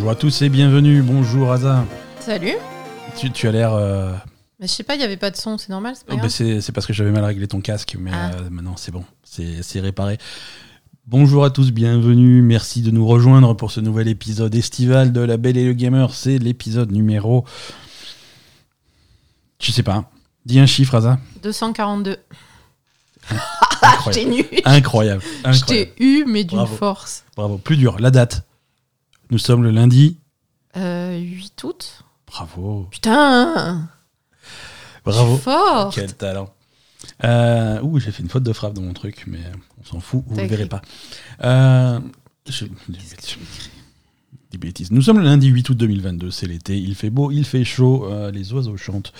Bonjour à tous et bienvenue. Bonjour Aza. Salut. Tu, tu as l'air. euh, Mais je sais pas, il y avait pas de son, c'est normal, c'est oh, bah, c'est parce que j'avais mal réglé ton casque, mais Ah. euh, maintenant c'est bon, c'est réparé. Bonjour à tous, bienvenue. Merci de nous rejoindre pour ce nouvel épisode estival de La Belle et le Gamer. C'est l'épisode numéro. Je sais pas. Dis un chiffre, Aza. 242. Incroyable. J'étais nu. Incroyable. Je Incroyable. t'ai eu, mais d'une Bravo. force. Bravo. Plus dur, la date. Nous sommes le lundi. Euh, 8 août Bravo. Putain Bravo. Fort Quel talent. Euh, ouh, j'ai fait une faute de frappe dans mon truc, mais on s'en fout, vous ne le verrez pas. Euh, je- des bêtises. Nous sommes le lundi 8 août 2022, c'est l'été, il fait beau, il fait chaud, euh, les oiseaux chantent,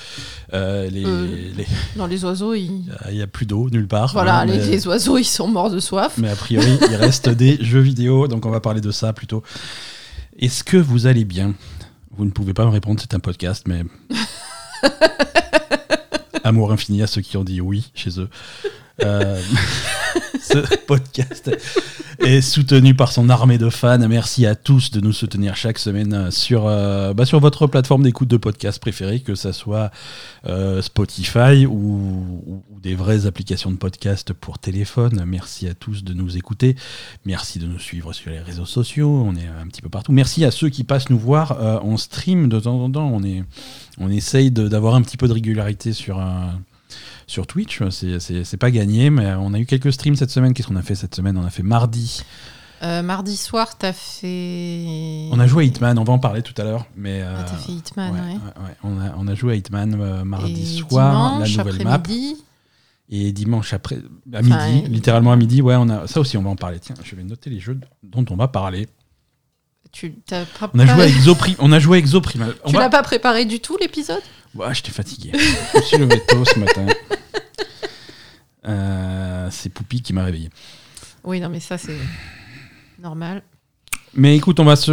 euh, les- Euh, les- Non, les oiseaux, ils... il n'y a plus d'eau nulle part. Voilà, hein, les, mais, les oiseaux, ils sont morts de soif. mais a priori, il reste des jeux vidéo, donc on va parler de ça plutôt. Est-ce que vous allez bien? Vous ne pouvez pas me répondre, c'est un podcast, mais... Amour infini à ceux qui ont dit oui chez eux. Euh, ce podcast est soutenu par son armée de fans. Merci à tous de nous soutenir chaque semaine sur, euh, bah, sur votre plateforme d'écoute de podcast préférée, que ce soit euh, Spotify ou, des vraies applications de podcast pour téléphone. Merci à tous de nous écouter. Merci de nous suivre sur les réseaux sociaux. On est un petit peu partout. Merci à ceux qui passent nous voir euh, en stream de temps en temps. On, est, on essaye d'avoir un petit peu de régularité sur un sur Twitch. C'est- pas gagné, mais on a eu quelques streams cette semaine. Qu'est-ce qu'on a fait cette semaine? On a fait mardi. Euh, mardi soir, t'as fait... On a joué à Hitman, on va en parler tout à l'heure. Mais Ah, t'as euh, fait Hitman, ouais, ouais. ouais, ouais. On, a, on a joué à Hitman euh, mardi Et soir, dimanche, la nouvelle map. Et dimanche après, à midi, littéralement à midi, ouais, on a ça aussi, on va en parler. Tiens, je vais noter les jeux dont on va parler. tu t'as pas On a joué à préparé- Exopri, on a joué. On Tu va- l'as pas préparé du tout, l'épisode? Ouais, j'étais fatigué. je me suis levé tôt ce matin. Euh, c'est Poupie qui m'a réveillé. Oui, non, mais ça, c'est normal. Mais écoute, on va se,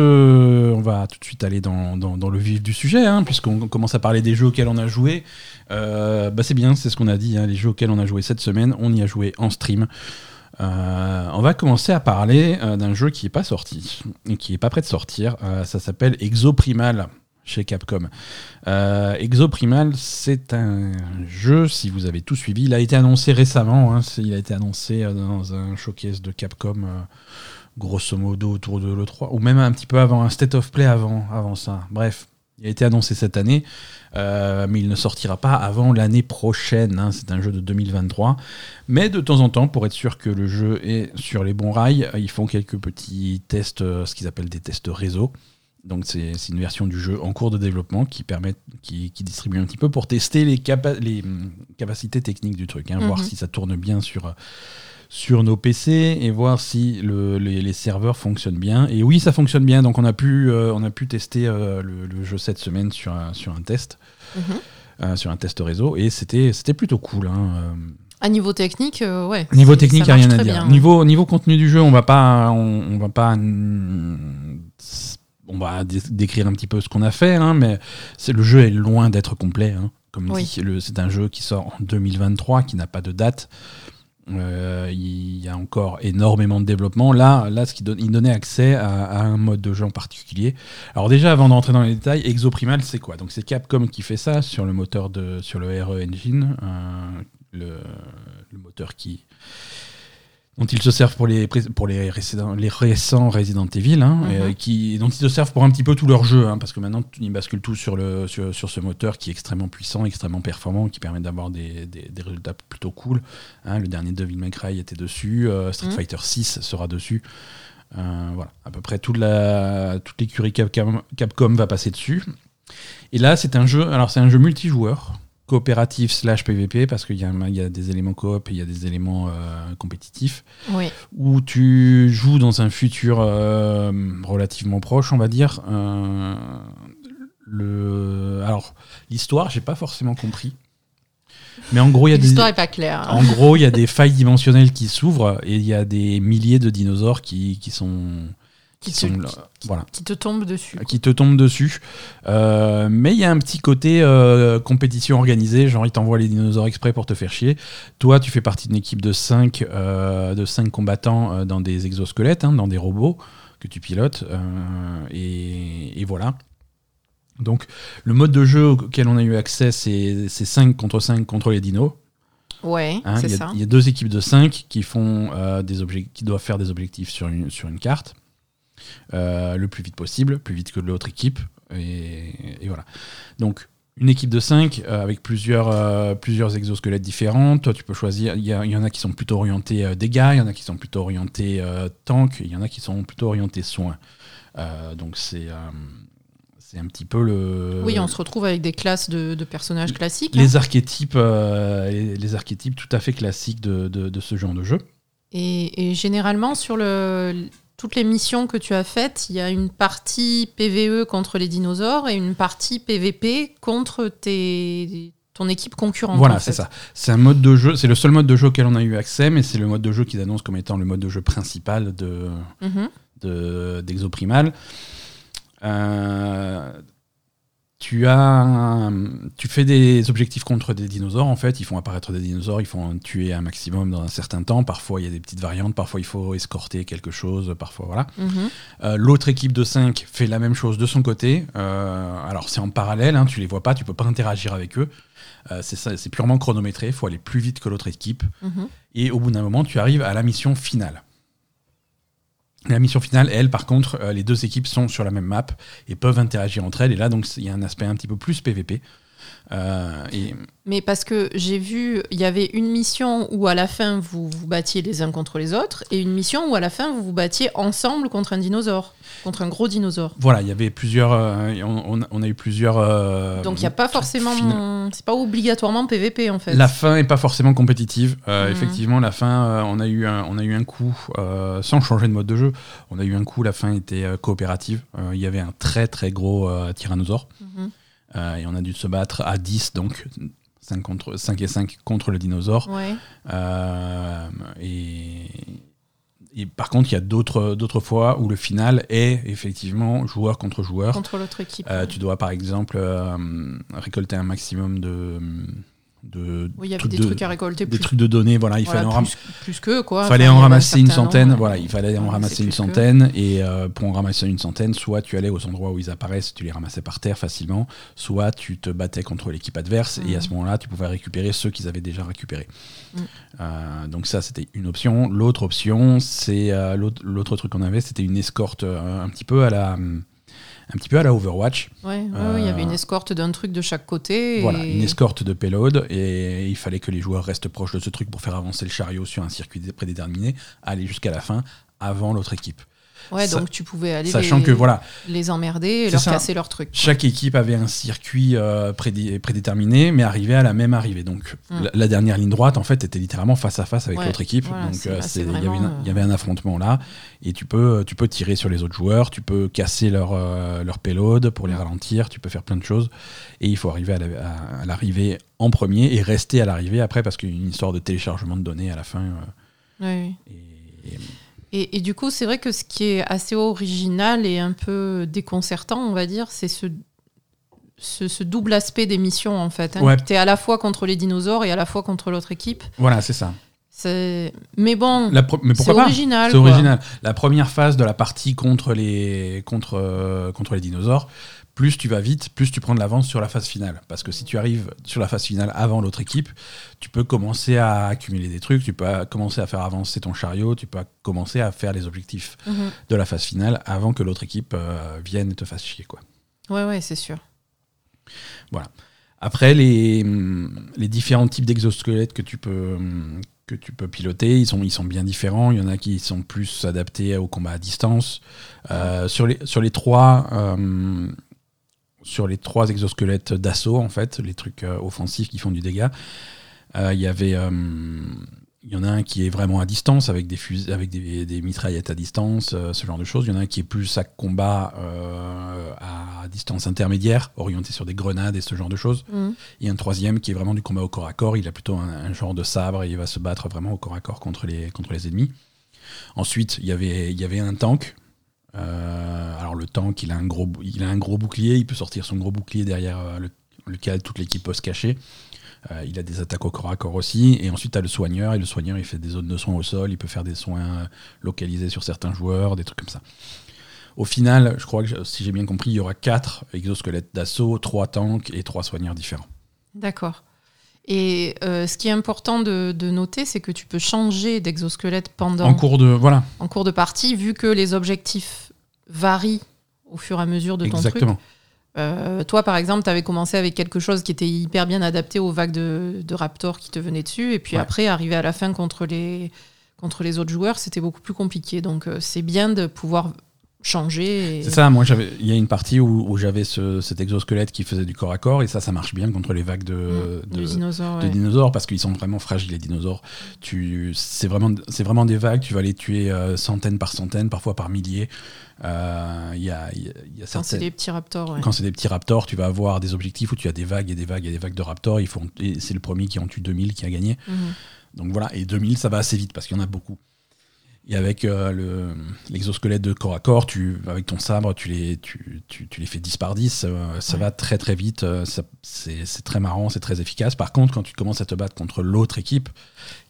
on va tout de suite aller dans, dans- dans le vif du sujet, hein, puisqu'on commence à parler des jeux auxquels on a joué. Euh, bah c'est bien, c'est ce qu'on a dit, hein, les jeux auxquels on a joué cette semaine, on y a joué en stream. Euh, on va commencer à parler euh, d'un jeu qui n'est pas sorti, et qui n'est pas prêt de sortir. Ça s'appelle Exoprimal chez Capcom. Euh, Exoprimal, c'est un jeu, si vous avez tout suivi, il a été annoncé récemment, hein, il a été annoncé euh, dans un showcase de Capcom. euh, grosso modo autour de l'E3, ou même un petit peu avant, un State of Play avant, ça. Bref, il a été annoncé cette année, mais il ne sortira pas avant l'année prochaine. hein. C'est un jeu de 2023. Mais de temps en temps, pour être sûr que le jeu est sur les bons rails, ils font quelques petits tests, ce qu'ils appellent des tests réseau. Donc c'est une version du jeu en cours de développement qui permet, qui, qui distribue un petit peu pour tester les, capa- les hum, capacités techniques du truc, hein, voir Mhm. si ça tourne bien sur, sur nos PC et voir si le- les, les serveurs fonctionnent bien. Et oui, ça fonctionne bien. Donc on a pu, euh, on a pu tester euh, le, le jeu cette semaine sur un, sur un test, Mhm. euh, sur un test réseau, et c'était c'était plutôt cool. hein. À niveau technique, ouais. Niveau technique, ça il n'y a rien à dire. bien, ouais. niveau, niveau contenu du jeu, on va pas, on, on va pas, mm, on va dé- décrire un petit peu ce qu'on a fait, hein, mais le jeu est loin d'être complet. hein. Comme Oui. c'est un jeu qui sort en 2023, qui n'a pas de date. Euh, il y a encore énormément de développement. Là, là, ce qui donne, il donnait accès à, à un mode de jeu en particulier. Alors déjà, avant d'entrer dans les détails, Exoprimal, c'est quoi? Donc c'est Capcom qui fait ça sur le moteur de, sur le RE Engine, euh, le, le moteur qui dont ils se servent pour les pour les récents Resident Evil, hein, Mhm. euh, qui dont ils se servent pour un petit peu tout leur jeu, hein, parce que maintenant ils basculent tout sur le sur, sur ce moteur qui est extrêmement puissant, extrêmement performant, qui permet d'avoir des, des, des résultats plutôt cool. hein. le dernier Devil May Cry était dessus, euh, Street Mhm. Fighter 6 sera dessus. Euh, voilà, à peu près toute la toute l'écurie Capcom, Capcom va passer dessus. Et là, c'est un jeu. Alors, c'est un jeu multijoueur, coopératif slash PVP, parce qu'il y, y a des éléments coop et il y a des éléments euh, compétitifs, Oui. où tu joues dans un futur euh, relativement proche, on va dire. Euh, le, alors, l'histoire, j'ai pas forcément compris. Mais en gros, il y a des, L'histoire est pas claire. hein. en gros, il y a des failles dimensionnelles qui s'ouvrent et il y a des milliers de dinosaures qui, qui sont Qui te- sont voilà Qui te tombe dessus. qui te tombent dessus. Euh, mais il y a un petit côté euh, compétition organisée, genre ils t'envoient les dinosaures exprès pour te faire chier. Toi, tu fais partie d'une équipe de 5 de cinq combattants euh, dans des exosquelettes, hein, dans des robots que tu pilotes. euh, et, et voilà. Donc, le mode de jeu auquel on a eu accès, c'est 5 contre 5 contre les dinos. Ouais, hein. c'est il, y a, ça. il y a deux équipes de 5 qui, font, euh, des objectifs, qui doivent faire des objectifs sur une, sur une carte euh, le plus vite possible, plus vite que l'autre équipe. Et, et voilà. Donc, une équipe de 5 avec plusieurs, euh, plusieurs exosquelettes différents. Toi, tu peux choisir. Il y, en a qui sont plutôt orientés euh, dégâts, il y en a qui sont plutôt orientés euh, tank, il y en a qui sont plutôt orientés soins. Euh, donc, c'est. euh, c'est un petit peu le. Oui, on se retrouve avec des classes de, de personnages classiques. hein. les archétypes, euh, les, les archétypes tout à fait classiques de, de- de ce genre de jeu. Et, et généralement, sur le, toutes les missions que tu as faites, il y a une partie PVE contre les dinosaures et une partie PVP contre tes, ton équipe concurrente. Voilà, c'est ça. C'est un mode de jeu, c'est le seul mode de jeu auquel on a eu accès, mais c'est le mode de jeu qu'ils annoncent comme étant le mode de jeu principal de Mhm. de- d'Exoprimal. Euh, tu as, un- tu fais des objectifs contre des dinosaures. En fait, ils font apparaître des dinosaures, ils font tuer un maximum dans un certain temps. Parfois, il y a des petites variantes. Parfois, il faut escorter quelque chose. Parfois, voilà. Mhm. Euh, L'autre équipe de 5 fait la même chose de son côté. Euh, alors c'est en parallèle, hein, tu les vois pas, tu peux pas interagir avec eux. Euh, c'est ça- c'est purement chronométré, il faut aller plus vite que l'autre équipe. Mhm. Et au bout d'un moment, tu arrives à la mission finale. La mission finale, elle, par contre, euh, les deux équipes sont sur la même map et peuvent interagir entre elles. Et là, donc, il y a un aspect un petit peu plus PVP. Euh, et Mais parce que j'ai vu, il y avait une mission où à la fin vous vous battiez les uns contre les autres et une mission où à la fin vous vous battiez ensemble contre un dinosaure, contre un gros dinosaure. voilà, il y avait plusieurs. euh, on, a eu plusieurs. euh, Donc il n'y a pas forcément, c'est pas obligatoirement PVP en fait. La fin est pas forcément compétitive. Mhm. Effectivement, la fin, on, a eu un, on a eu un coup, sans changer de mode de jeu, on a eu un coup, la fin était coopérative. Il y avait un très très gros tyrannosaure. Mhm. Euh, et on a dû se battre à 10, donc 5, contre, 5 et 5 contre le dinosaure. Ouais. Euh, et, et par contre, il y a d'autres d'autres fois où le final est effectivement joueur contre joueur. Contre l'autre équipe. Euh, tu dois par exemple euh, récolter un maximum de. De oui, il y avait des de- trucs à récolter des plus, trucs de données, voilà, il voilà, fallait en, plus, plus que quoi. fallait Enfin, en ramasser une certain centaine, nombre. voilà, il fallait en ramasser une que- centaine, et euh, pour en ramasser une centaine, soit tu allais aux endroits où ils apparaissent, tu les ramassais par terre facilement, soit tu te battais contre l'équipe adverse, et à ce Mhm. moment-là, tu pouvais récupérer ceux qu'ils avaient déjà récupérés. Mhm. Euh, donc ça, c'était une option. L'autre option, c'est euh, l'autre truc qu'on avait, c'était une escorte un petit peu à la... Un petit peu à la Overwatch. Ouais, il y avait Euh, une escorte d'un truc de chaque côté. Voilà, une escorte de payload et il fallait que les joueurs restent proches de ce truc pour faire avancer le chariot sur un circuit dé- prédéterminé, aller jusqu'à la fin avant l'autre équipe. Ouais, donc tu pouvais aller Sachant les, que voilà, les emmerder et leur ça. casser leur truc. quoi. chaque équipe avait un circuit euh, prédé- prédéterminé, mais arrivait à la même arrivée. Donc Mm. la, la dernière ligne droite, en fait, était littéralement face à face avec Ouais, l'autre équipe. voilà, Donc euh, il y, avait y un affrontement là, et tu peux, tu peux tirer sur les autres joueurs, tu peux casser leur, euh, leur payload pour les Mm. ralentir, tu peux faire plein de choses, et il faut arriver à la- à- à l'arrivée en premier et rester à l'arrivée après parce qu'il y a une histoire de téléchargement de données à la fin. euh, et- et- Et, et du coup, c'est vrai que ce qui est assez original et un peu déconcertant, on va dire, c'est ce, ce, ce double aspect des missions, en fait. Hein. Ouais. Tu es à la fois contre les dinosaures et à la fois contre l'autre équipe. voilà, c'est ça. Mais bon, c'est original. C'est original. La première phase de la partie contre les, contre, euh, contre les dinosaures, plus tu vas vite, plus tu prends de l'avance sur la phase finale. Parce que si tu arrives sur la phase finale avant l'autre équipe, tu peux commencer à accumuler des trucs, tu peux commencer à faire avancer ton chariot, tu peux commencer à faire les objectifs Mhm. de la phase finale avant que l'autre équipe euh, vienne et te fasse chier. Quoi. Ouais, ouais, c'est sûr. Après, les, les différents types d'exosquelettes que tu peux que tu peux piloter, ils sont, ils sont bien différents. Il y en a qui sont plus adaptés au combat à distance. Euh, sur, les, sur les trois euh, sur les trois exosquelettes d'assaut, en fait, les trucs euh, offensifs qui font du dégât, euh, il y avait euh, il y en a un qui est vraiment à distance avec des fusils, avec des, des mitraillettes à distance, euh, ce genre de choses. Il y en a un qui est plus à combat euh, à distance intermédiaire, orienté sur des grenades et ce genre de choses. Il y a un troisième qui est vraiment du combat au corps à corps. Il a plutôt un, un genre de sabre et il va se battre vraiment au corps à corps contre les, contre les ennemis. Ensuite, il y avait, il y avait un tank. Euh, le tank, il a, un gros, il a un gros bouclier. Il peut sortir son gros bouclier derrière euh, le- lequel toute l'équipe peut se cacher. Euh, il a des attaques au corps à corps aussi. Et ensuite, tu as le soigneur. Et le soigneur, il fait des zones de soins au sol. Il peut faire des soins euh, localisés sur certains joueurs, des trucs comme ça. Au final, je crois que si j'ai bien compris, il y aura quatre exosquelettes d'assaut, trois tanks et trois soigneurs différents. D'accord. Et euh, ce qui est important de, de noter, c'est que tu peux changer d'exosquelette pendant En cours de voilà, en cours de partie, vu que les objectifs varient au fur et à mesure de ton truc. exactement. Euh, toi, par exemple, tu avais commencé avec quelque chose qui était hyper bien adapté aux vagues de, de raptors qui te venaient dessus. Et puis Ouais. après, arriver à la fin contre les, contre les autres joueurs, c'était beaucoup plus compliqué. Donc, euh, c'est bien de pouvoir changer. et- C'est ça, moi j'avais il y a une partie où, où j'avais ce- cet exosquelette qui faisait du corps à corps et ça ça marche bien contre les vagues de, Mm, de, du dinosaure. de ouais. dinosaures parce qu'ils sont vraiment fragiles les dinosaures. Tu c'est vraiment c'est vraiment des vagues, tu vas les tuer euh, centaines par centaines, parfois par milliers. Euh, Il y a il y a- il y a Quand c'est des petits raptors. ouais. quand c'est des petits raptors, tu vas avoir des objectifs où tu as des vagues et des vagues et des vagues de raptors. Et c'est le premier qui en tue 2000 qui a gagné. Mhm. Donc voilà, et 2000, ça va assez vite parce qu'il y en a beaucoup. Et avec euh, le- l'exosquelette de corps à corps, tu, avec ton sabre, tu les, tu, tu- tu les fais 10 par 10. euh, ça Ouais. va très très vite. euh, c'est très marrant, c'est très efficace. Par contre, quand tu commences à te battre contre l'autre équipe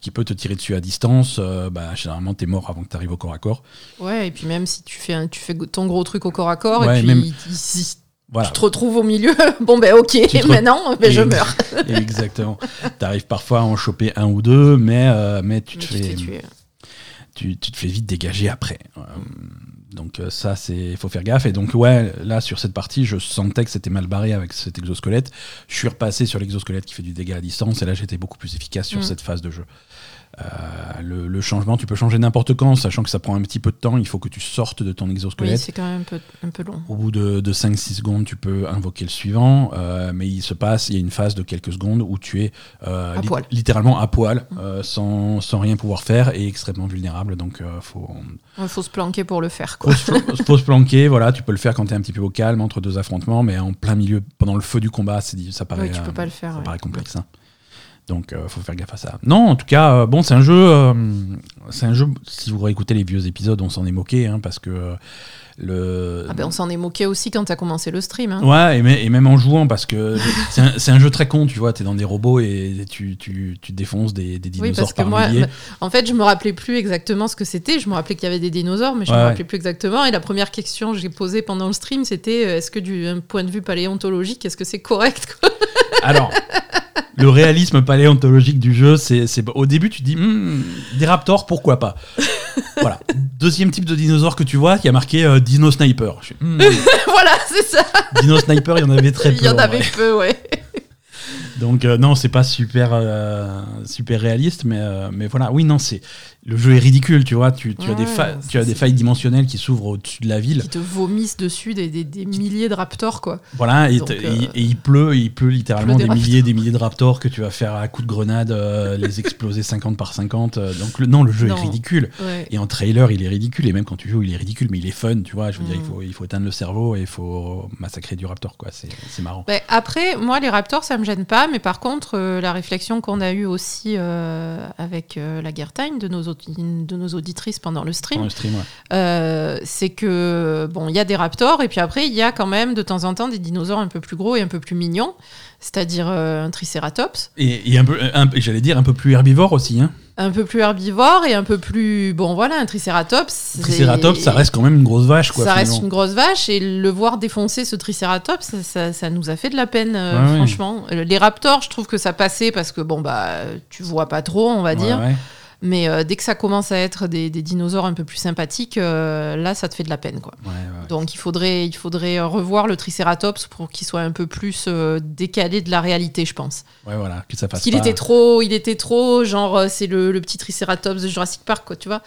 qui peut te tirer dessus à distance, euh, bah, généralement, tu es mort avant que tu arrives au corps à corps. Ouais, et puis même si tu fais, tu fais ton gros truc au corps à corps, Ouais, et puis même- il- il- si Voilà. tu te retrouves au milieu, bon ben ok, maintenant ben, je meurs. Exactement. tu arrives parfois à en choper un ou deux, mais, euh, mais tu Mais te tu fais. tué. Tu, tu te fais vite dégager après. Euh, donc euh, ça, c'est faut faire gaffe. Et donc ouais, là sur cette partie, je sentais que c'était mal barré avec cet exosquelette. Je suis repassé sur l'exosquelette qui fait du dégât à distance, et là j'étais beaucoup plus efficace sur Mm. cette phase de jeu. Euh, le, le changement, tu peux changer n'importe quand, sachant que ça prend un petit peu de temps. Il faut que tu sortes de ton Oui, exosquelette. c'est quand même un peu, un peu long. Au bout de, de 5-6 secondes, tu peux invoquer le suivant, euh, mais il se passe, il y a une phase de quelques secondes où tu es euh, À lit- poil. littéralement à poil, euh, sans, sans rien pouvoir faire et extrêmement vulnérable. Donc, faut, Il faut se planquer pour le faire. Quoi. faut, se- faut se planquer. Voilà, tu peux le faire quand tu es un petit peu au calme entre deux affrontements, mais en plein milieu, pendant le feu du combat, ça paraît, Oui, tu peux pas le faire. ça ouais. paraît complexe. hein. Donc, euh, faut faire gaffe à ça. Non, en tout cas, euh, bon, c'est un jeu. euh, c'est un jeu. Si vous réécoutez les vieux épisodes, on s'en est moqué, hein, parce que le. Ah ben, on s'en est moqué aussi quand tu as commencé le stream. hein. Ouais, et, mê- et même en jouant, parce que c'est un, jeu très con, tu vois, t'es dans des robots et tu, tu, tu défonces des, des Oui, dinosaures parce que par moi, milliers. en fait, je me rappelais plus exactement ce que c'était. Je me rappelais qu'il y avait des dinosaures, mais je Ouais, me ouais. rappelais plus exactement. Et la première question que j'ai posée pendant le stream, c'était est-ce que du point de vue paléontologique, est-ce que c'est correct Alors, le réalisme paléontologique du jeu, c'est au début tu dis Hmm, des raptors, pourquoi pas? voilà. Deuxième type de dinosaure que tu vois, qui a marqué euh, Dino Sniper. Je fais, Hmm, Voilà, c'est ça. Dino Sniper, il y en avait très peu. Il y en en avait vrai. peu, ouais. Donc euh, non, c'est pas super euh, super réaliste, mais euh, mais voilà, oui non, c'est le jeu est ridicule, tu vois, tu, tu as des Ouais, fa- c'est- tu as des c'est- failles dimensionnelles qui s'ouvrent au-dessus de la ville. Qui te vomissent dessus des, des- des milliers de raptors, quoi. Voilà, et, Donc, euh, et- et il pleut, il pleut littéralement pleut des, des milliers des milliers de raptors que tu vas faire à coups de grenade, euh, les exploser 50 par 50. euh, donc le, non, le jeu Non. est ridicule. Ouais. Et en trailer, il est ridicule. Et même quand tu joues, il est ridicule, mais il est fun, tu vois. Je veux dire, il Mm. faut, il faut éteindre le cerveau et il faut massacrer du raptor, quoi. C'est marrant. Ouais, après, moi, les raptors, ça me gêne pas, mais par contre, euh, la réflexion qu'on a eue aussi avec la Guerre Time de nos, de nos auditrices pendant le stream, Dans le stream, ouais. euh, c'est que, bon, il y a des raptors, et puis après, il y a quand même de temps en temps des dinosaures un peu plus gros et un peu plus mignons, c'est-à-dire euh, un tricératops, Et, et un peu, j'allais dire, un peu plus herbivore aussi. Hein. un peu plus herbivore et un peu plus. Bon, voilà, un tricératops. Triceratops, ça reste quand même une grosse vache, quoi. ça reste une grosse vache et le voir défoncer ce tricératops, ça, ça- ça nous a fait de la peine, euh, Ouais, franchement. Les raptors, je trouve que ça passait parce que bon bah tu vois pas trop, on va Ouais, dire. Mais euh, dès que ça commence à être des, des dinosaures un peu plus sympathiques, euh, là ça te fait de la peine quoi. Ouais, ouais. Donc il faudrait, il faudrait revoir le tricératops pour qu'il soit un peu plus euh, décalé de la réalité, je pense. Ouais, voilà, que ça fasse Parce qu'il pas- était trop, il était trop genre euh, c'est le, le petit tricératops de Jurassic Park quoi, tu vois.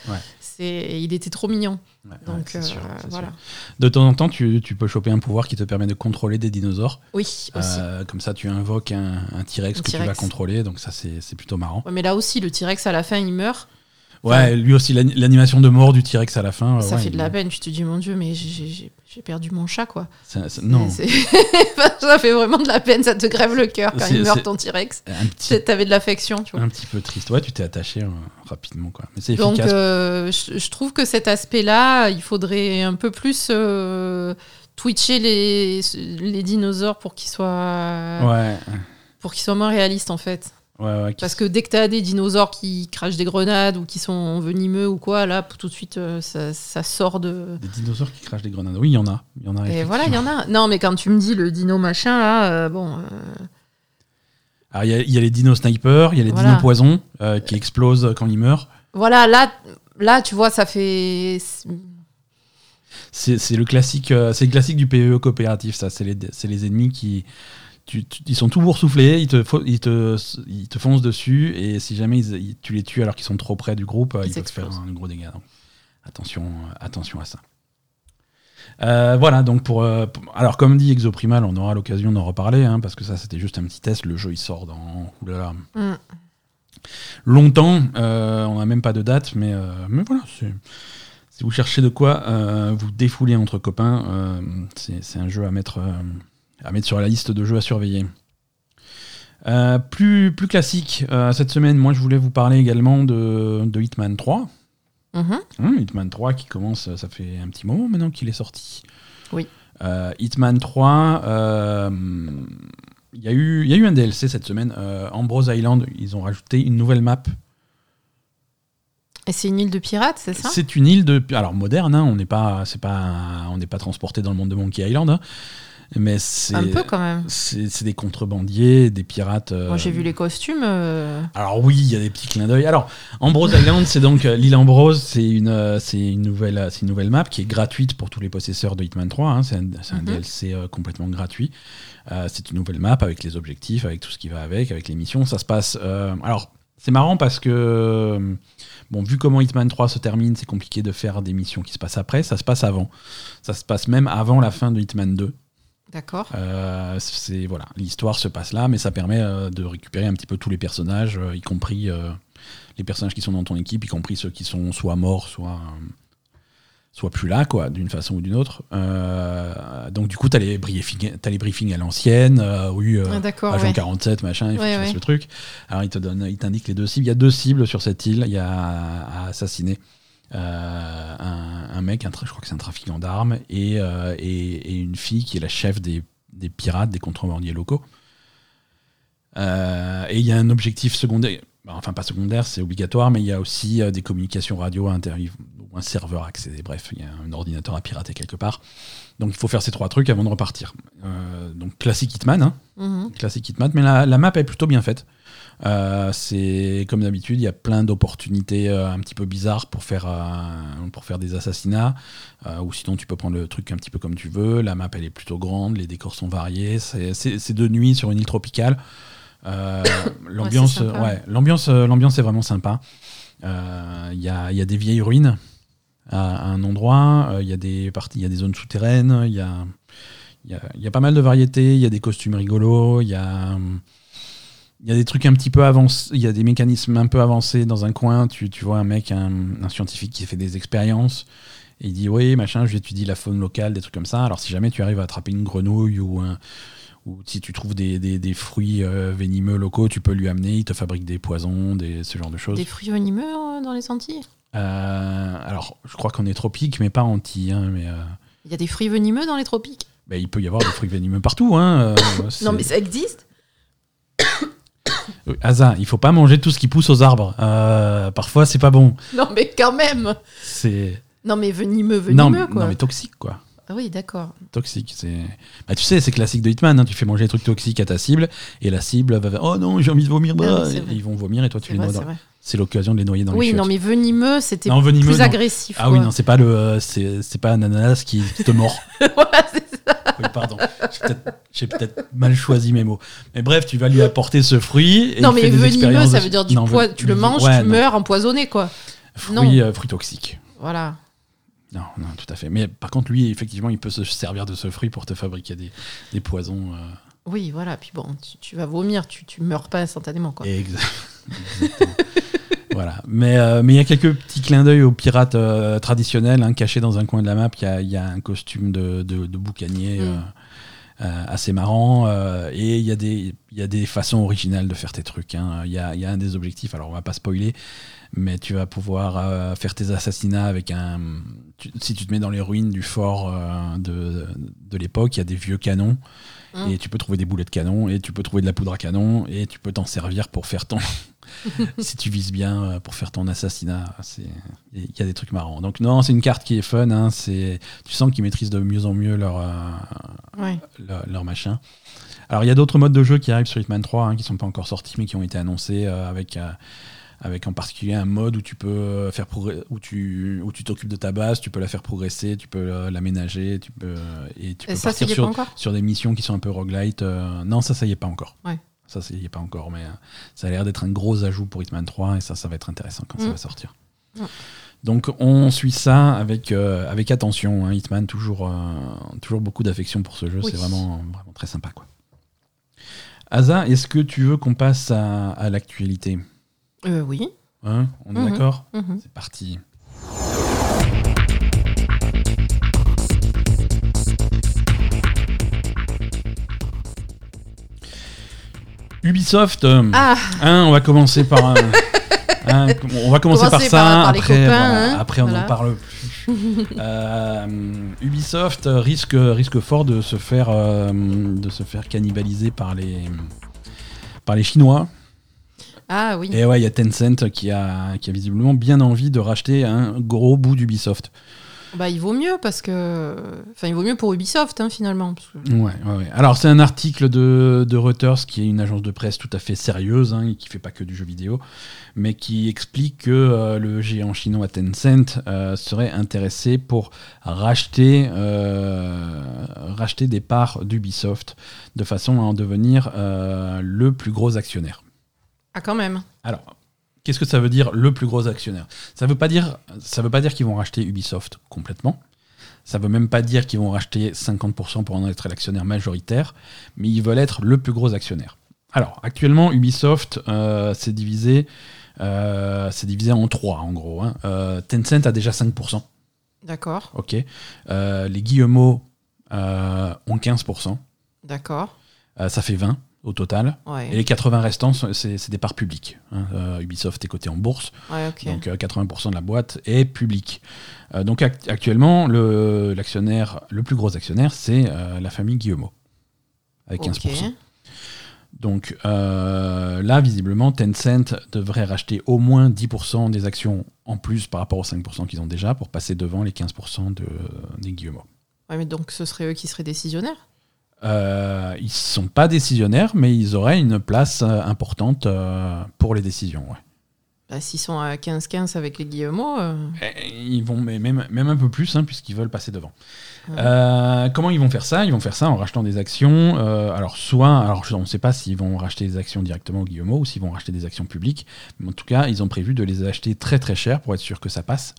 Il était trop mignon. Ouais, Donc euh, sûr, voilà. sûr. De temps en temps, tu, tu peux choper un pouvoir qui te permet de contrôler des dinosaures. Oui aussi. Euh, comme ça, tu invoques un, un T-Rex que tu vas contrôler, donc ça, c'est plutôt marrant. Ouais, mais là aussi, le T-Rex à la fin, il meurt. Ouais, lui aussi, l'ani- l'animation de mort du T-Rex à la fin. ça ouais, fait de la peine. Tu te dis, mon Dieu, mais j'ai- j'ai perdu mon chat, quoi. ça- ça- non, ça fait vraiment de la peine. Ça te grève le cœur quand il meurt, ton T-Rex. petit, T'avais de l'affection, tu vois. un petit peu triste. Ouais, tu t'es attaché euh, rapidement, quoi. Mais c'est Donc, efficace. euh, je, je trouve que cet aspect-là, il faudrait un peu plus euh, twitcher les, les dinosaures pour qu'ils soient, ouais, pour qu'ils soient moins réalistes, en fait. Ouais, ouais, qui- Parce que dès que t'as des dinosaures qui crachent des grenades ou qui sont venimeux ou quoi, là, tout de suite, euh, ça, ça sort de. Des dinosaures qui crachent des grenades. Oui, il y en a. Il y en a Et voilà, il y en a. Non, mais quand tu me dis le dino machin, là, euh, bon. euh, Alors, il y, a- il y a les dinos snipers, il y a les Voilà. dinos poison euh, qui explosent quand ils meurent. Voilà, là, là, tu vois, ça fait. C'est le classique, c'est le classique du PvE coopératif, ça. C'est les, c'est les ennemis qui, tu- tu- ils sont tout boursouflés, ils te, ils te, ils te foncent dessus, et si jamais ils- tu les tues alors qu'ils sont trop près du groupe, ils, peuvent faire un gros dégât. Donc, attention, euh, attention à ça. Euh, voilà, donc pour, euh, pour- alors comme dit Exoprimal, on aura l'occasion d'en reparler, hein, parce que ça c'était juste un petit test. Le jeu il sort dans oulala, Hmm. longtemps. euh, on n'a même pas de date, mais, mais voilà. Si vous cherchez de quoi vous défouler entre copains, c'est un jeu à mettre, à mettre sur la liste de jeux à surveiller. Euh, plus, plus classique, euh, cette semaine, moi je voulais vous parler également de, de Hitman 3. Mhm. Hein, Hitman 3 qui commence, ça fait un petit moment maintenant qu'il est sorti. Oui. Euh, Hitman 3, euh, il y, a eu- y a eu un DLC cette semaine. Ambrose Island, ils ont rajouté une nouvelle map. Et c'est une île de pirates, c'est ça? C'est une île de, alors moderne, hein, on n'est pas, pas, on pas transporté dans le monde de Monkey Island, hein, mais c'est, Un peu quand même. c'est, des contrebandiers, des pirates. euh, Moi, j'ai vu les costumes. euh, alors oui, il y a des petits clins d'œil. Alors Ambrose Island, c'est donc euh, l'île Ambrose, c'est une, euh, c'est une nouvelle, euh, c'est une nouvelle map qui est gratuite pour tous les possesseurs de Hitman 3. hein. c'est un, Mhm. DLC euh, complètement gratuit. Euh, c'est une nouvelle map avec les objectifs, avec tout ce qui va avec, avec les missions. Ça se passe. euh, alors c'est marrant parce que euh, bon, vu comment Hitman 3 se termine, c'est compliqué de faire des missions qui se passent après. Ça se passe avant. Ça se passe même avant la fin de Hitman 2. D'accord. Euh, c'est voilà, l'histoire se passe là, mais ça permet euh, de récupérer un petit peu tous les personnages, euh, y compris les personnages qui sont dans ton équipe, y compris ceux qui sont soit morts, soit soit plus là, quoi, d'une façon ou d'une autre. Donc du coup, t'as les briefings, les briefings à l'ancienne, oui, Ah, agent ouais. 47, machin, il faut Ouais, que tu fasses ouais. le truc. Alors il te donne, il t'indique les deux cibles. Il y a deux cibles sur cette île. Il y a à assassiner. Euh, un, un mec, un je crois que c'est un trafiquant d'armes, et, euh, et, et une fille qui est la chef des, des pirates, des contrebandiers locaux. Euh, et il y a un objectif secondaire, enfin pas secondaire, c'est obligatoire, mais il y a aussi euh, des communications radio ou un serveur à accéder. Bref, il y a un ordinateur à pirater quelque part. Donc il faut faire ces trois trucs avant de repartir. Euh, donc classique Hitman, hein, Mhm. classique Hitman, mais la, la map est plutôt bien faite. Euh, c'est comme d'habitude, il y a plein d'opportunités euh, un petit peu bizarres pour faire, euh, pour faire des assassinats. Ou sinon, tu peux prendre le truc un petit peu comme tu veux. La map, elle est plutôt grande, les décors sont variés. C'est de nuit sur une île tropicale. L'ambiance, ouais, l'ambiance, l'ambiance est vraiment sympa. Il y, a, y a des vieilles ruines à, à un endroit. Il y a des parties, il y a des zones souterraines. Il y a, il y, a, y a pas mal de variétés. Il y a des costumes rigolos. Il y a, il y a des trucs un petit peu avancés. Il y a des mécanismes un peu avancés dans un coin. Tu, tu vois un mec, un, un scientifique qui fait des expériences. Et il dit oui, machin, j'étudie la faune locale, des trucs comme ça. Alors si jamais tu arrives à attraper une grenouille ou un, ou si tu trouves des, des- des fruits euh, venimeux locaux, tu peux lui amener, il te fabrique des poisons, des, ce genre de choses. Des fruits venimeux euh, dans les Antilles? Euh, alors, je crois qu'on est tropique, mais pas anti. Hein, mais euh, Il y a des fruits venimeux dans les tropiques? bah, il peut y avoir des fruits venimeux partout. Hein, Non, mais ça existe Oui, Asa, il faut pas manger tout ce qui pousse aux arbres. Euh, parfois, c'est pas bon. Non, mais quand même C'est Non, mais venimeux, non, venimeux, mais- quoi. non, mais toxique, quoi. Ah oui, d'accord. Toxique, c'est. Bah, tu sais, c'est classique de Hitman. hein, tu fais manger des trucs toxiques à ta cible, et la cible va Oh non, j'ai envie de vomir. Ah bah, oui, ils vont vomir, et toi, tu les noies c'est dans- vrai. C'est l'occasion de les noyer dans les Oui, non, mais venimeux, c'était Non, venimeux, plus non. agressif. Ah oui, non, c'est pas le, euh, c'est pas un ananas qui, te mord. voilà. Oui, pardon. J'ai peut-être- mal choisi mes mots. Mais bref, tu vas lui apporter ce fruit. Et non, mais venimeux, ça veut dire du Non, poids. ven- Tu le manges, ouais, tu non. meurs empoisonné, quoi. Non. Fruit, euh, fruit toxique. Voilà. Non, non, tout à fait. Mais par contre, lui, effectivement, il peut se servir de ce fruit pour te fabriquer des, des poisons. euh, Oui, voilà. Puis bon, tu, tu vas vomir, tu, tu meurs pas instantanément, quoi. exa- Exactement. Voilà. Mais euh, mais il y a quelques petits clins d'œil aux pirates euh, traditionnels, hein, cachés dans un coin de la map. Il y a, y a un costume de, de, de boucanier Mm. euh, euh, assez marrant. euh, et il y, a des- il y a des façons originales de faire tes trucs. hein. Il y, a, il y a un des objectifs, alors on va pas spoiler, mais tu vas pouvoir euh, faire tes assassinats avec un. tu- si tu te mets dans les ruines du fort euh, de, de l'époque, il y a des vieux canons. Hum. Et tu peux trouver des boulets de canon, et tu peux trouver de la poudre à canon, et tu peux t'en servir pour faire ton. si tu vises bien, euh, pour faire ton assassinat. c'est- Il y a des trucs marrants. Donc, non, c'est une carte qui est fun. hein, c'est- Tu sens qu'ils maîtrisent de mieux en mieux leur, euh, Ouais. leur, leur machin. Alors, il y a d'autres modes de jeu qui arrivent sur Hitman 3 hein, qui sont pas encore sortis, mais qui ont été annoncés euh, avec. avec en particulier un mode où tu peux faire où tu où tu t'occupes de ta base, tu peux la faire progresser, tu peux l'aménager, tu peux et tu peux ça partir sur, sur des missions qui sont un peu roguelite. euh, non, ça, ça y est pas encore. Ouais. Ça, ça y est pas encore, mais euh, ça a l'air d'être un gros ajout pour Hitman 3 et ça, ça va être intéressant quand ça Mm. va sortir. Donc, on suit ça avec, euh, avec attention. hein. Hitman, toujours, euh, toujours beaucoup d'affection pour ce jeu. Oui. C'est vraiment, vraiment très sympa. Quoi. Asa, est-ce que tu veux qu'on passe à, à l'actualité? Euh, oui. Hein? On est Mhm. d'accord? Mhm. C'est parti. Ubisoft, euh, Ah, hein, on va commencer par un- hein, on va commencer par ça, par- après, copains, voilà, hein, après on voilà. n'en parle plus. Euh, Ubisoft risque, risque fort de se faire, euh, de se faire cannibaliser par les, par les Chinois. ah oui. Et ouais, il y a Tencent qui a, qui a visiblement bien envie de racheter un gros bout d'Ubisoft. Bah, il vaut mieux parce que. Enfin, il vaut mieux pour Ubisoft, hein, finalement. parce que- Ouais, ouais, ouais. Alors, c'est un article de, de Reuters, qui est une agence de presse tout à fait sérieuse, hein, et qui fait pas que du jeu vidéo, mais qui explique que euh, le géant chinois Tencent euh, serait intéressé pour racheter, euh, racheter des parts d'Ubisoft de façon à en devenir le plus gros actionnaire. Ah, quand même. Alors, qu'est-ce que ça veut dire le plus gros actionnaire? Ça veut pas dire, ça veut pas dire qu'ils vont racheter Ubisoft complètement. Ça veut même pas dire qu'ils vont racheter 50% pour en être l'actionnaire majoritaire, mais ils veulent être le plus gros actionnaire. Alors, actuellement, Ubisoft, euh, c'est divisé, euh, divisé en trois, en gros. hein. Euh, Tencent a déjà 5%, D'accord. ok. Les Guillemot euh, ont 15%, D'accord. Ça fait 20 au total. Et les 80 restants, c'est des parts publiques. hein. Euh, Ubisoft est coté en bourse, Ouais, donc euh, 80% de la boîte est publique. Euh, donc act- actuellement, le, l'actionnaire, le plus gros actionnaire, c'est euh, la famille Guillemot, avec 15%. Ok. Donc euh, là, visiblement, Tencent devrait racheter au moins 10% des actions en plus par rapport aux 5% qu'ils ont déjà pour passer devant les 15% de, des Guillemot. Ouais, mais donc ce serait eux qui seraient décisionnaires? Euh, ils ne sont pas décisionnaires, mais ils auraient une place euh, importante euh, pour les décisions. ouais. bah, S'ils sont à 15-15 avec les Guillemot, euh, Et Ils vont même, même un peu plus, hein, puisqu'ils veulent passer devant. Ouais. Euh, comment ils vont faire ça? Ils vont faire ça en rachetant des actions. euh, alors, soit, alors on ne sait pas s'ils vont racheter des actions directement au Guillemot ou s'ils vont racheter des actions publiques. Mais en tout cas, ils ont prévu de les acheter très très cher pour être sûr que ça passe.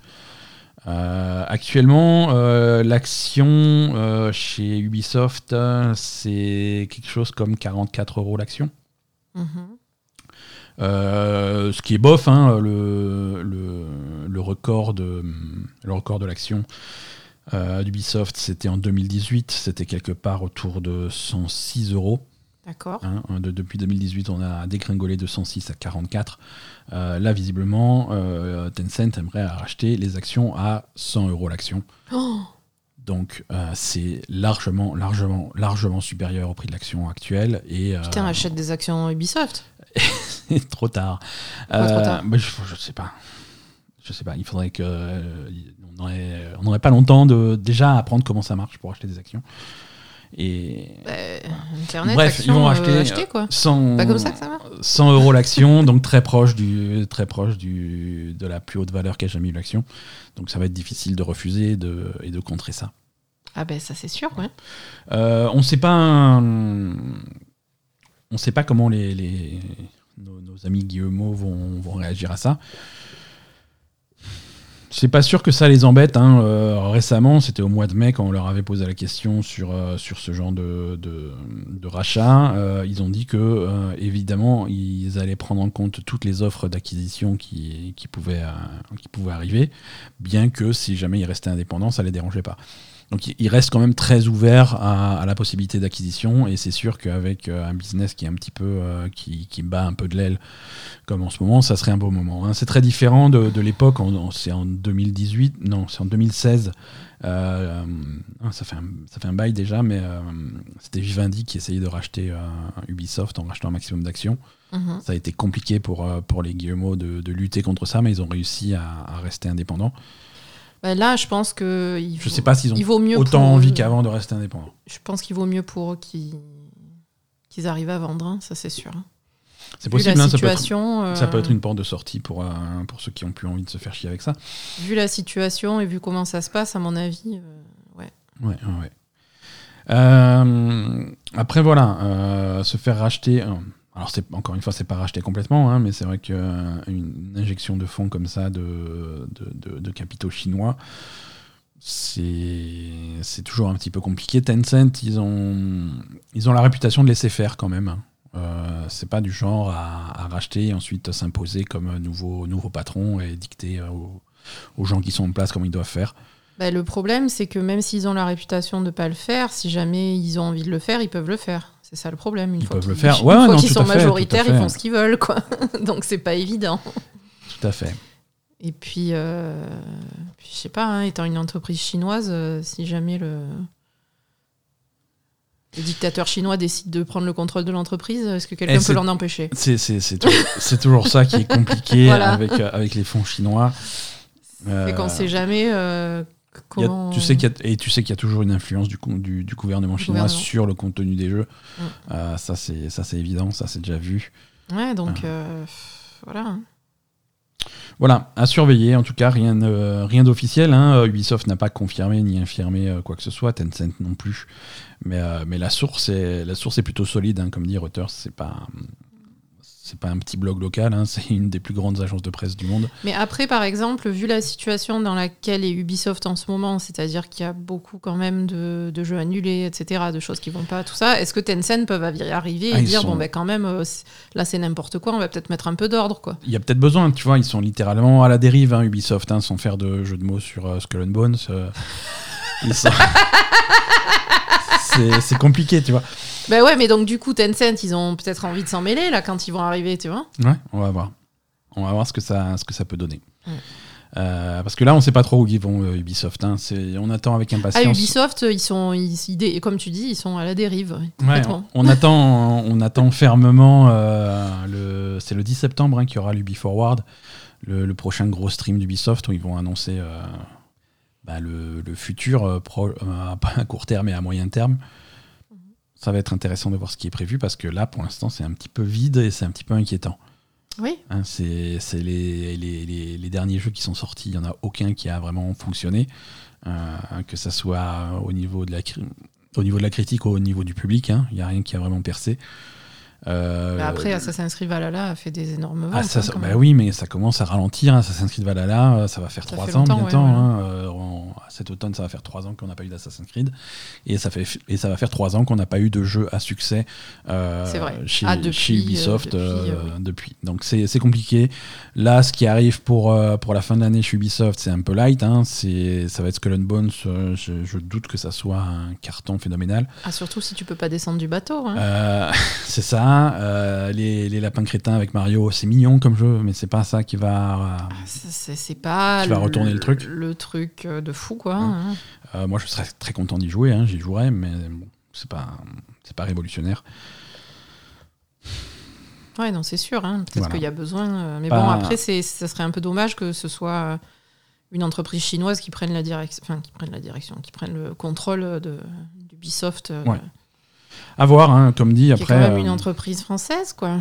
Euh, actuellement, euh, l'action euh, chez Ubisoft, c'est quelque chose comme 44 euros l'action. mhm. Ce qui est bof, hein, le, le, le record de, le record de l'action d'Ubisoft, c'était en 2018, c'était quelque part autour de 106 euros. D'accord. hein. De- depuis 2018, on a dégringolé de 106 à 44. Euh, là, visiblement, euh, Tencent aimerait racheter les actions à 100 euros l'action. Oh Donc, euh, c'est largement, largement, largement supérieur au prix de l'action actuelle. Et, euh, Putain, achète des actions Ubisoft. c'est trop tard. Trop tard bah, je, je sais pas. Je sais pas. Il faudrait que euh, on aurait, on aurait pas longtemps de déjà apprendre comment ça marche pour acheter des actions. Et Bah, Internet, Bref, ils vont euh, acheter, acheter, quoi. 100, Pas comme ça que ça marche 100 euros l'action, donc très proche du très proche du de la plus haute valeur qu'a jamais eu l'action. Donc ça va être difficile de refuser de, et de contrer ça. Ah ben ça c'est sûr, ouais. Euh, on sait pas. un- On sait pas comment les, les- nos, nos amis Guillemot vont, vont réagir à ça. C'est pas sûr que ça les embête. hein. Euh, récemment, c'était au mois de mai quand on leur avait posé la question sur, euh, sur ce genre de, de, rachat. Euh, ils ont dit que, évidemment, ils allaient prendre en compte toutes les offres d'acquisition qui, qui, pouvaient, qui pouvaient arriver, bien que si jamais ils restaient indépendants, ça les dérangeait pas. Donc il reste quand même très ouvert à, la possibilité d'acquisition et c'est sûr qu'avec un business qui est un petit peu qui, qui, bat un peu de l'aile comme en ce moment, ça serait un beau moment. Hein. C'est très différent de, de l'époque, c'est 2018, non, c'est en 2016 euh, ah, ça, fait un, ça fait un bail déjà, mais euh, c'était Vivendi qui essayait de racheter euh, Ubisoft en rachetant un maximum d'actions. Mhm. Ça a été compliqué pour, pour les Guillemot de, de, lutter contre ça, mais ils ont réussi à, rester indépendants. Bah, là, je pense que. Il je sais pas s'ils ont mieux autant envie qu'avant de rester indépendants. Je pense qu'il vaut mieux pour eux qu'ils arrivent à vendre, hein, ça c'est sûr. C'est possible, hein, ça, peut être, ça, peut être, une porte de sortie pour, euh, pour ceux qui ont plus envie de se faire chier avec ça. Vu la situation et vu comment ça se passe, à mon avis, euh, ouais. Ouais, ouais. Euh, après, voilà, se faire racheter. alors, encore une fois, c'est pas racheter complètement, hein, mais c'est vrai qu'une injection de fonds comme ça de, de, de capitaux chinois, c'est toujours un petit peu compliqué. Tencent, ils ont, ils ont la réputation de laisser faire quand même. Euh, c'est pas du genre à, racheter et ensuite s'imposer comme nouveau, nouveau patron et dicter euh, aux, gens qui sont en place comment ils doivent faire. Bah, le problème, c'est que même s'ils ont la réputation de ne pas le faire, si jamais ils ont envie de le faire, ils peuvent le faire. C'est ça le problème. Une ils peuvent le faire. Ouais, une qu'ils sont majoritaires, ils font ce qu'ils veulent, quoi. Donc c'est pas évident. Tout à fait. Et puis, euh, puis je sais pas, hein, étant une entreprise chinoise, euh, si jamais le, le dictateur chinois décide de prendre le contrôle de l'entreprise, est-ce que quelqu'un peut l'en empêcher? C'est toujours, toujours, ça qui est compliqué avec, euh, avec les fonds chinois. et qu'on ne sait jamais euh, comment... tu sais et tu sais qu'il y a toujours une influence du, du, du gouvernement chinois sur le contenu des jeux. Euh, ça, c'est évident, ça c'est déjà vu. Ouais, donc voilà. Voilà, à surveiller. En tout cas, rien, rien d'officiel. Hein. Ubisoft n'a pas confirmé ni infirmé quoi que ce soit. Tencent non plus. Mais, euh, mais la, source est, la source est plutôt solide, hein, comme dit Reuters, c'est pas c'est pas un petit blog local, hein, c'est une des plus grandes agences de presse du monde. Mais après, par exemple, vu la situation dans laquelle est Ubisoft en ce moment, c'est-à-dire qu'il y a beaucoup quand même de, de, jeux annulés, etc., de choses qui vont pas, tout ça, est-ce que Tencent peuvent arriver et ah, dire, bon, ben quand même, euh, là c'est n'importe quoi, on va peut-être mettre un peu d'ordre, quoi. Il y a peut-être besoin, tu vois, ils sont littéralement à la dérive, hein, Ubisoft, sans faire de jeu de mots sur euh, Skull and Bones. ils sont... c'est compliqué, tu vois. Bah ouais, mais donc du coup, Tencent, ils ont peut-être envie de s'en mêler là quand ils vont arriver, tu vois. Ouais, on va voir. On va voir ce que ça, ce que ça peut donner. Euh, parce que là, on sait pas trop où ils vont, euh, Ubisoft. Hein. On attend avec impatience. Ah, Ubisoft, ils sont, ils, comme tu dis, ils sont à la dérive. Ouais, on, attend, on attend fermement. Euh, c'est le 10 septembre hein, qu'il y aura l'Ubi Forward, le, le, prochain gros stream d'Ubisoft où ils vont annoncer bah, le, futur euh, pro, euh, à court terme et à moyen terme. Ça va être intéressant de voir ce qui est prévu parce que là, pour l'instant, c'est un petit peu vide et c'est un petit peu inquiétant. Oui. Hein, c'est les, les, les, derniers jeux qui sont sortis, il n'y en a aucun qui a vraiment fonctionné, euh, que ce soit au niveau, de la, au niveau de la critique ou au niveau du public, hein. il n'y a rien qui a vraiment percé. Euh, bah, après, Assassin's Creed Valhalla a fait des énormes ventes. Ah, hein, bah oui, mais ça commence à ralentir. Hein. Assassin's Creed Valhalla, euh, ça va faire trois ans bientôt. Hein. Euh, cet automne, ça va faire trois ans qu'on n'a pas eu d'Assassin's Creed. Et ça, fait, et ça va faire trois ans qu'on n'a pas eu de jeu à succès chez, ah, chez, Ubisoft depuis, Donc c'est compliqué. Là, ce qui arrive pour, pour la fin de l'année chez Ubisoft, c'est un peu light. Ça va être Skull and Bones. Je, je, doute que ça soit un carton phénoménal. Ah, surtout si tu peux pas descendre du bateau. c'est ça. Euh, les, lapins crétins avec Mario, c'est mignon comme jeu, mais c'est pas ça qui va. Ah, c'est pas. Qui va retourner le, truc. Le truc euh, de fou, quoi. Hein. Euh, moi, je serais très content d'y jouer. Hein, J'y jouerais, mais bon, c'est pas, c'est pas révolutionnaire. Ouais, non, c'est sûr. Hein. Peut-être qu'il y a besoin. Mais bon, après, ça serait un peu dommage que ce soit une entreprise chinoise qui prenne la direction, enfin, qui prenne la direction, qui prenne le contrôle de d'Ubisoft. Ouais. À voir, hein, comme dit. Après, c'est quand même une euh, entreprise française, quoi.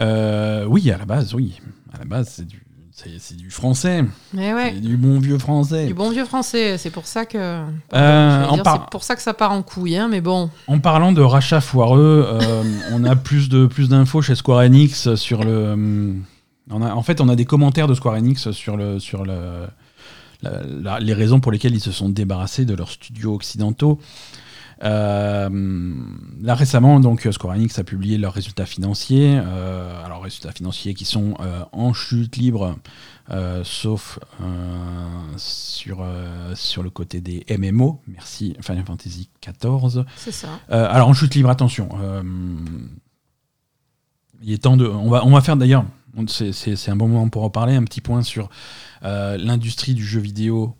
Euh, oui, à la base, oui. À la base, c'est du, c'est, du français. Mais ouais. C'est du bon vieux français. Du bon vieux français. C'est pour ça que. Euh, c'est pour ça que ça part en couille, hein, mais bon. En parlant de rachat foireux, on a plus de plus d'infos chez Square Enix sur le. On a, en fait, on a des commentaires de Square Enix sur le sur le. les raisons pour lesquelles ils se sont débarrassés de leurs studios occidentaux. Euh, là récemment, donc Square Enix a publié leurs résultats financiers. Euh, alors résultats financiers qui sont euh, en chute libre, euh, sauf euh, sur euh, sur le côté des MMO. Merci Final Fantasy XIV. C'est ça. Euh, alors en chute libre, attention. euh, il est temps de. On va, on va faire d'ailleurs. C'est un bon moment pour en parler. Un petit point sur euh, l'industrie du jeu vidéo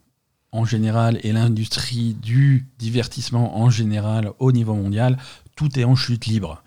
en général et l'industrie du divertissement en général au niveau mondial. Tout est en chute libre.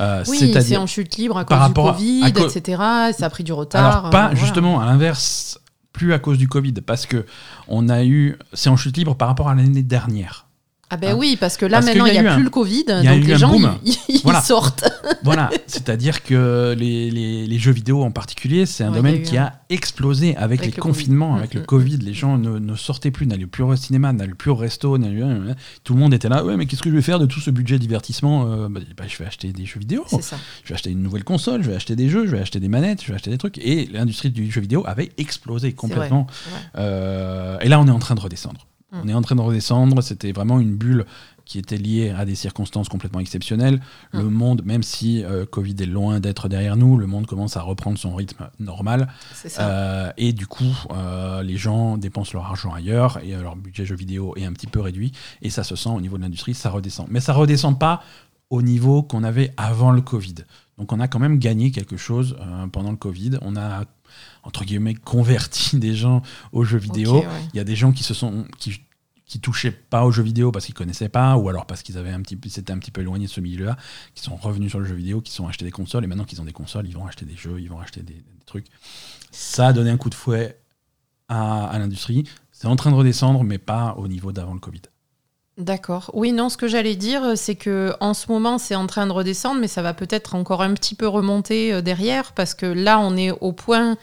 Euh, Oui, c'est en chute libre à par cause du rapport à- Covid, à co- etc. Ça a pris du retard. Alors pas euh, voilà. justement à l'inverse, plus à cause du Covid, parce que on a eu, c'est en chute libre par rapport à l'année dernière. Ah ben Hein. oui, parce que là Parce maintenant il n'y a un- plus le Covid, donc les gens ils, ils Voilà. sortent. Voilà, c'est-à-dire que les, les- les jeux vidéo en particulier, c'est un Ouais, domaine a qui un- a explosé avec, Avec les le confinements, Covid. avec Mm, le mm, Covid. Les gens ne, ne sortaient plus, n'allaient plus au cinéma, n'allaient plus au resto. Tout le monde était là. Ouais, mais qu'est-ce que je vais faire de tout ce budget divertissement Euh, bah, bah, Je vais acheter des jeux vidéo. C'est ça. Je vais acheter une nouvelle console, je vais acheter des jeux, je vais acheter des manettes, je vais acheter des trucs. Et l'industrie du jeu vidéo avait explosé complètement. Euh, et là, on est en train de redescendre. On est en train de redescendre. C'était vraiment une bulle qui était liée à des circonstances complètement exceptionnelles. Le Mm. monde, même si euh, Covid est loin d'être derrière nous, le monde commence à reprendre son rythme normal. Euh, et du coup, euh, les gens dépensent leur argent ailleurs et leur budget jeu vidéo est un petit peu réduit. Et ça se sent au niveau de l'industrie, ça redescend. Mais ça redescend pas au niveau qu'on avait avant le Covid. Donc on a quand même gagné quelque chose pendant le Covid. On a entre guillemets converti des gens aux jeux vidéo. Ouais. Il y a des gens qui se sont qui, qui touchaient pas aux jeux vidéo parce qu'ils connaissaient pas ou alors parce qu'ils avaient un petit peu s'étaient un petit peu éloignés de ce milieu-là, qui sont revenus sur le jeu vidéo, qui sont achetés des consoles et maintenant qu'ils ont des consoles, ils vont acheter des jeux, ils vont acheter des, des trucs. Ça a donné un coup de fouet à, à l'industrie. C'est en train de redescendre, mais pas au niveau d'avant le Covid. D'accord. Oui, non, ce que j'allais dire, c'est que en ce moment, c'est en train de redescendre, mais ça va peut-être encore un petit peu remonter euh, derrière, parce que là, on est au point,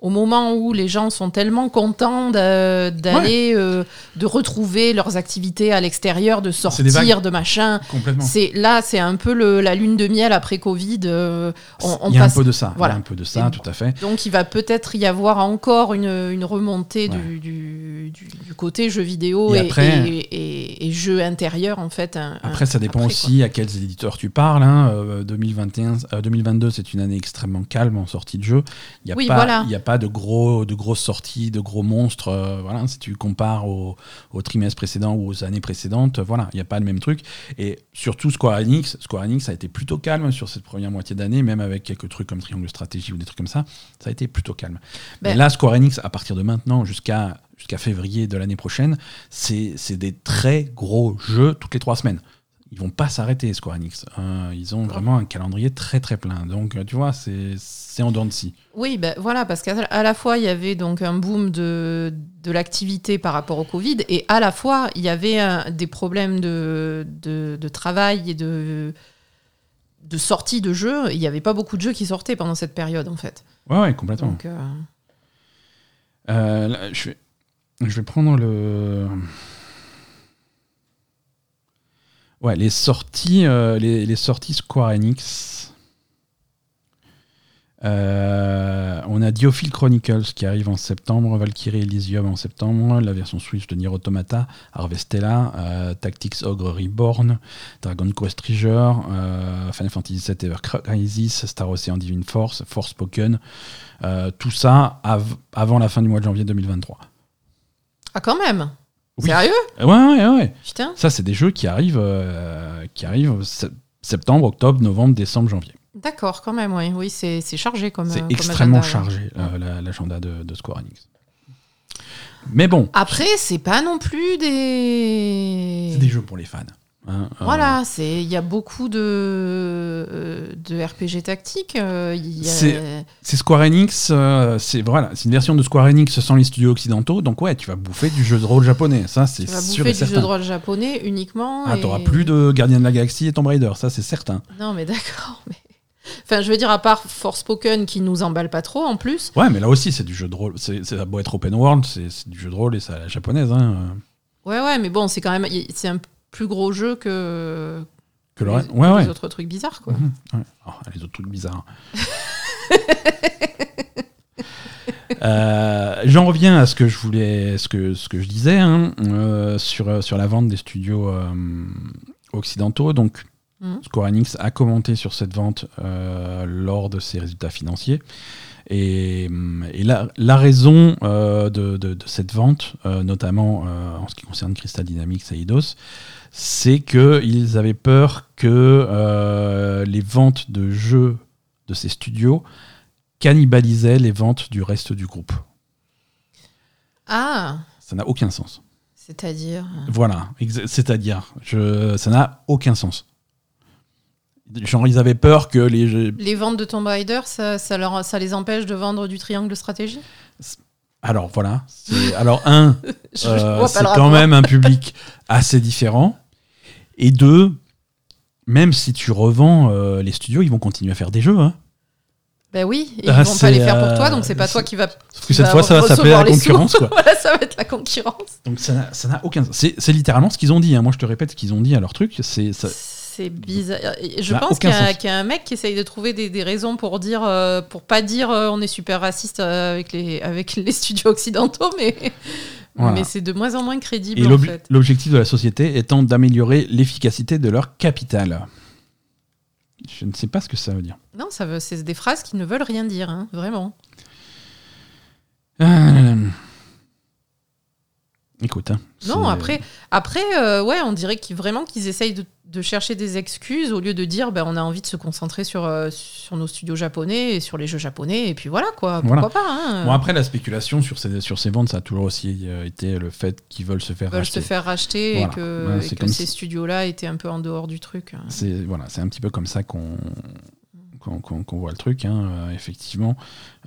au moment où les gens sont tellement contents d'aller, euh, de retrouver leurs activités à l'extérieur, de sortir, de machin. Complètement. C'est là, c'est un peu le- la lune de miel après Covid. euh, on, on il y a passe- un peu de ça. voilà. Il y a un peu de ça, Et- tout à fait. Donc, il va peut-être y avoir encore une, une remontée Ouais. du, du, du- du côté jeu vidéo Et et, après- et, et- et jeu intérieur, en fait. un- Après, ça dépend après, quoi. aussi à quels éditeurs tu parles. hein. Euh, 2021, euh, 2022, c'est une année extrêmement calme en sortie de jeu. Il n'y Oui, voilà. a pas de, gros, de grosses sorties, de gros monstres. euh, voilà, si tu compares au, au trimestre précédent ou aux années précédentes, voilà, il n'y a pas le même truc. Et surtout Square Enix, Square Enix a été plutôt calme sur cette première moitié d'année, même avec quelques trucs comme Triangle Stratégie ou des trucs comme ça. Ça a été plutôt calme. Mais Ben- là, Square Enix, à partir de maintenant jusqu'à jusqu'à février de l'année prochaine, c'est des très gros jeux toutes les trois semaines. Ils vont pas s'arrêter, Square Enix. Euh, ils ont vraiment un calendrier très très plein. Donc, tu vois, c'est c'est en dents de scie. Oui, ben voilà, parce qu'à la fois, il y avait donc un boom de, de l'activité par rapport au Covid, et à la fois, il y avait un- des problèmes de, de, de travail et de, de sortie de jeux. Il n'y avait pas beaucoup de jeux qui sortaient pendant cette période, en fait. Ouais, ouais, complètement. Donc, euh, Euh, là, je, vais, je vais prendre le. Ouais, les sorties, euh, les, Square Enix. Euh, on a Diophile Chronicles qui arrive en septembre, Valkyrie Elysium en septembre, la version Switch de Nier Automata, Harvestella, euh, Tactics Ogre Reborn, Dragon Quest Treasure, Final Fantasy VII Ever Crisis, Star Ocean Divine Force, Forspoken, euh, tout ça av- avant la fin du mois de janvier 2023. Ah, quand même Oui. Sérieux Ouais, ouais, ouais. Putain Ça, c'est des jeux qui arrivent, euh, qui arrivent se- septembre, octobre, novembre, décembre, janvier. D'accord, quand même, oui. Oui, c'est c'est chargé comme. euh, C'est comme extrêmement agenda, ouais. chargé, euh, la- l'agenda de, de Square Enix. Mais bon, Après, c'est pas non plus des. c'est des jeux pour les fans. Hein. Euh, Voilà, c'est il y a beaucoup de euh, de RPG tactiques. euh, a- C'est- Square Enix, c'est voilà, c'est une version de Square Enix sans les studios occidentaux. Donc ouais, tu vas bouffer du jeu de rôle japonais, ça c'est Tu vas sûr bouffer et du jeu de rôle japonais uniquement. Ah, et- t'auras plus de Gardien de la Galaxie et Tomb Raider, ça c'est certain. Non, mais d'accord. Mais... Enfin, je veux dire, à part Forspoken qui nous emballe pas trop en plus. Ouais, mais là aussi c'est du jeu de rôle. C'est ça beau être open world, c'est du jeu de rôle et c'est à la japonaise. Hein. Ouais, ouais, mais bon, c'est quand même. C'est un plus gros jeu que. Que le les. Ouais, que ouais. les autres trucs bizarres, quoi. Mhm, ouais. Oh, les autres trucs bizarres. Euh, j'en reviens à ce que je voulais, ce que, ce que je disais hein, euh, sur, sur la vente des studios euh, occidentaux. Donc, Mhm. Square Enix a commenté sur cette vente euh, lors de ses résultats financiers. Et, hum, et la, la raison euh, de, de- de cette vente, euh, notamment euh, en ce qui concerne Crystal Dynamics et Eidos, c'est qu'ils avaient peur que euh, les ventes de jeux de ces studios cannibalisaient les ventes du reste du groupe. Ah, Ça n'a aucun sens. c'est-à-dire. Voilà, exa- c'est-à-dire, ça n'a aucun sens. Genre, ils avaient peur que les jeux. Les ventes de Tomb Raider, ça, ça, leur, ça les empêche de vendre du triangle de stratégie? Alors voilà. c'est- Alors un, euh, c'est quand même un public assez différent. Et deux, même si tu revends euh, les studios, ils vont continuer à faire des jeux. Hein. Ben oui, et Ah, ils vont pas les faire pour toi, euh, donc c'est pas toi qui va. Qui que cette va fois, ça va s'appeler la concurrence. Quoi. voilà, ça va être la concurrence. Donc ça n'a- aucun sens. C'est c'est littéralement ce qu'ils ont dit. hein. Moi, je te répète ce qu'ils ont dit à leur truc. C'est ça- C'est bizarre. Et Je n'a pense qu'il y, a- y un mec qui essaye de trouver des, des raisons pour dire, euh, pour pas dire euh, on est super raciste euh, avec les, avec les studios occidentaux, mais, Voilà. mais c'est de moins en moins crédible Et en l'ob- fait. l'objectif de la société étant d'améliorer l'efficacité de leur capital. Je ne sais pas ce que ça veut dire. Non, ça veut, c'est des phrases qui ne veulent rien dire, hein, vraiment. Euh, Écoute. hein, Non, après, après euh, ouais, on dirait qu'ils vraiment qu'ils essayent de, de chercher des excuses au lieu de dire ben, on a envie de se concentrer sur, euh, sur nos studios japonais et sur les jeux japonais, et puis voilà quoi, pourquoi Voilà. pas hein. Bon, après, la spéculation sur ces, sur ces ventes, ça a toujours aussi euh, été le fait qu'ils veulent se faire Ils veulent racheter. se faire racheter Voilà. et que, Ouais, et c'est que ces si- studios-là étaient un peu en dehors du truc. C'est voilà, c'est un petit peu comme ça qu'on qu'on voit le truc. hein. Euh, effectivement,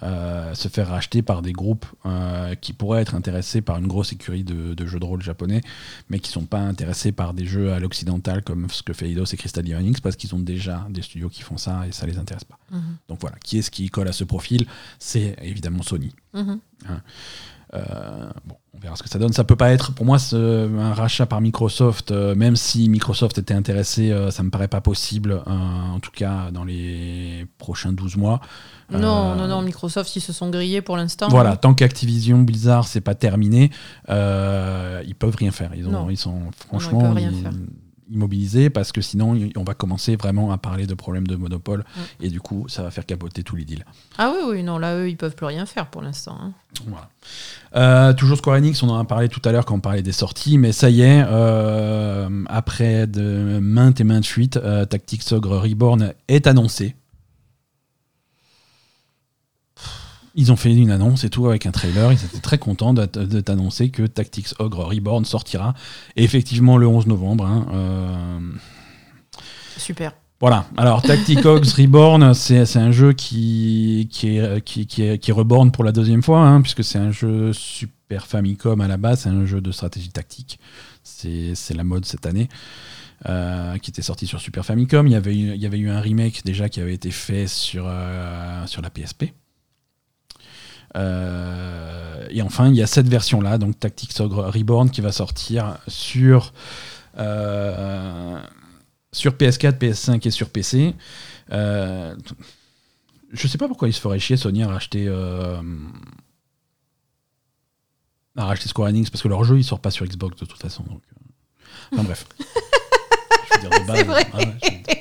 euh, se faire racheter par des groupes euh, qui pourraient être intéressés par une grosse écurie de, de jeux de rôle japonais, mais qui sont pas intéressés par des jeux à l'occidental comme ce que fait Eidos et Crystal Dynamics parce qu'ils ont déjà des studios qui font ça et ça les intéresse pas. Mhm. Donc voilà, qui est-ce qui colle à ce profil? C'est évidemment Sony. Mhm. Euh, bon, on verra ce que ça donne. Ça peut pas être, pour moi, ce- un rachat par Microsoft, euh, même si Microsoft était intéressé, euh, ça me paraît pas possible, euh, en tout cas dans les prochains 12 mois. Non, Euh, non, non, Microsoft, ils se sont grillés pour l'instant. Voilà, tant qu'Activision Blizzard c'est pas terminé, euh, ils peuvent rien faire. Ils, ont, ils sont ils franchement peuvent rien faire. Immobilisés parce que sinon on va commencer vraiment à parler de problèmes de monopole Mm. et du coup ça va faire capoter tous les deals. Ah oui, oui, non, là, eux, ils peuvent plus rien faire pour l'instant. hein. Voilà. Euh, toujours Square Enix, on en a parlé tout à l'heure quand on parlait des sorties, mais ça y est, euh, après de maintes et maintes fuites, euh, Tactics Ogre Reborn est annoncé. Ils ont fait une annonce et tout avec un trailer. Ils étaient très contents de, de t'annoncer que Tactics Ogre Reborn sortira et effectivement le 11 novembre. hein, euh, Super. voilà, alors Tactics Ogre Reborn, c'est un jeu qui, qui, est, qui, qui, est- qui reborn pour la deuxième fois, hein, puisque c'est un jeu Super Famicom à la base, c'est un jeu de stratégie tactique. C'est c'est la mode cette année. euh, qui était sorti sur Super Famicom. Il y, avait eu, il y avait eu un remake déjà qui avait été fait sur, euh, sur la PSP. Euh, et enfin, il y a cette version-là, donc Tactics Ogre Reborn, qui va sortir sur, euh, sur PS4, PS5 et sur PC. Euh, je sais pas pourquoi ils se feraient chier Sony à racheter, euh, à racheter Square Enix, parce que leur jeu il sort pas sur Xbox de toute façon. Donc, Enfin bref. Je veux dire, de base,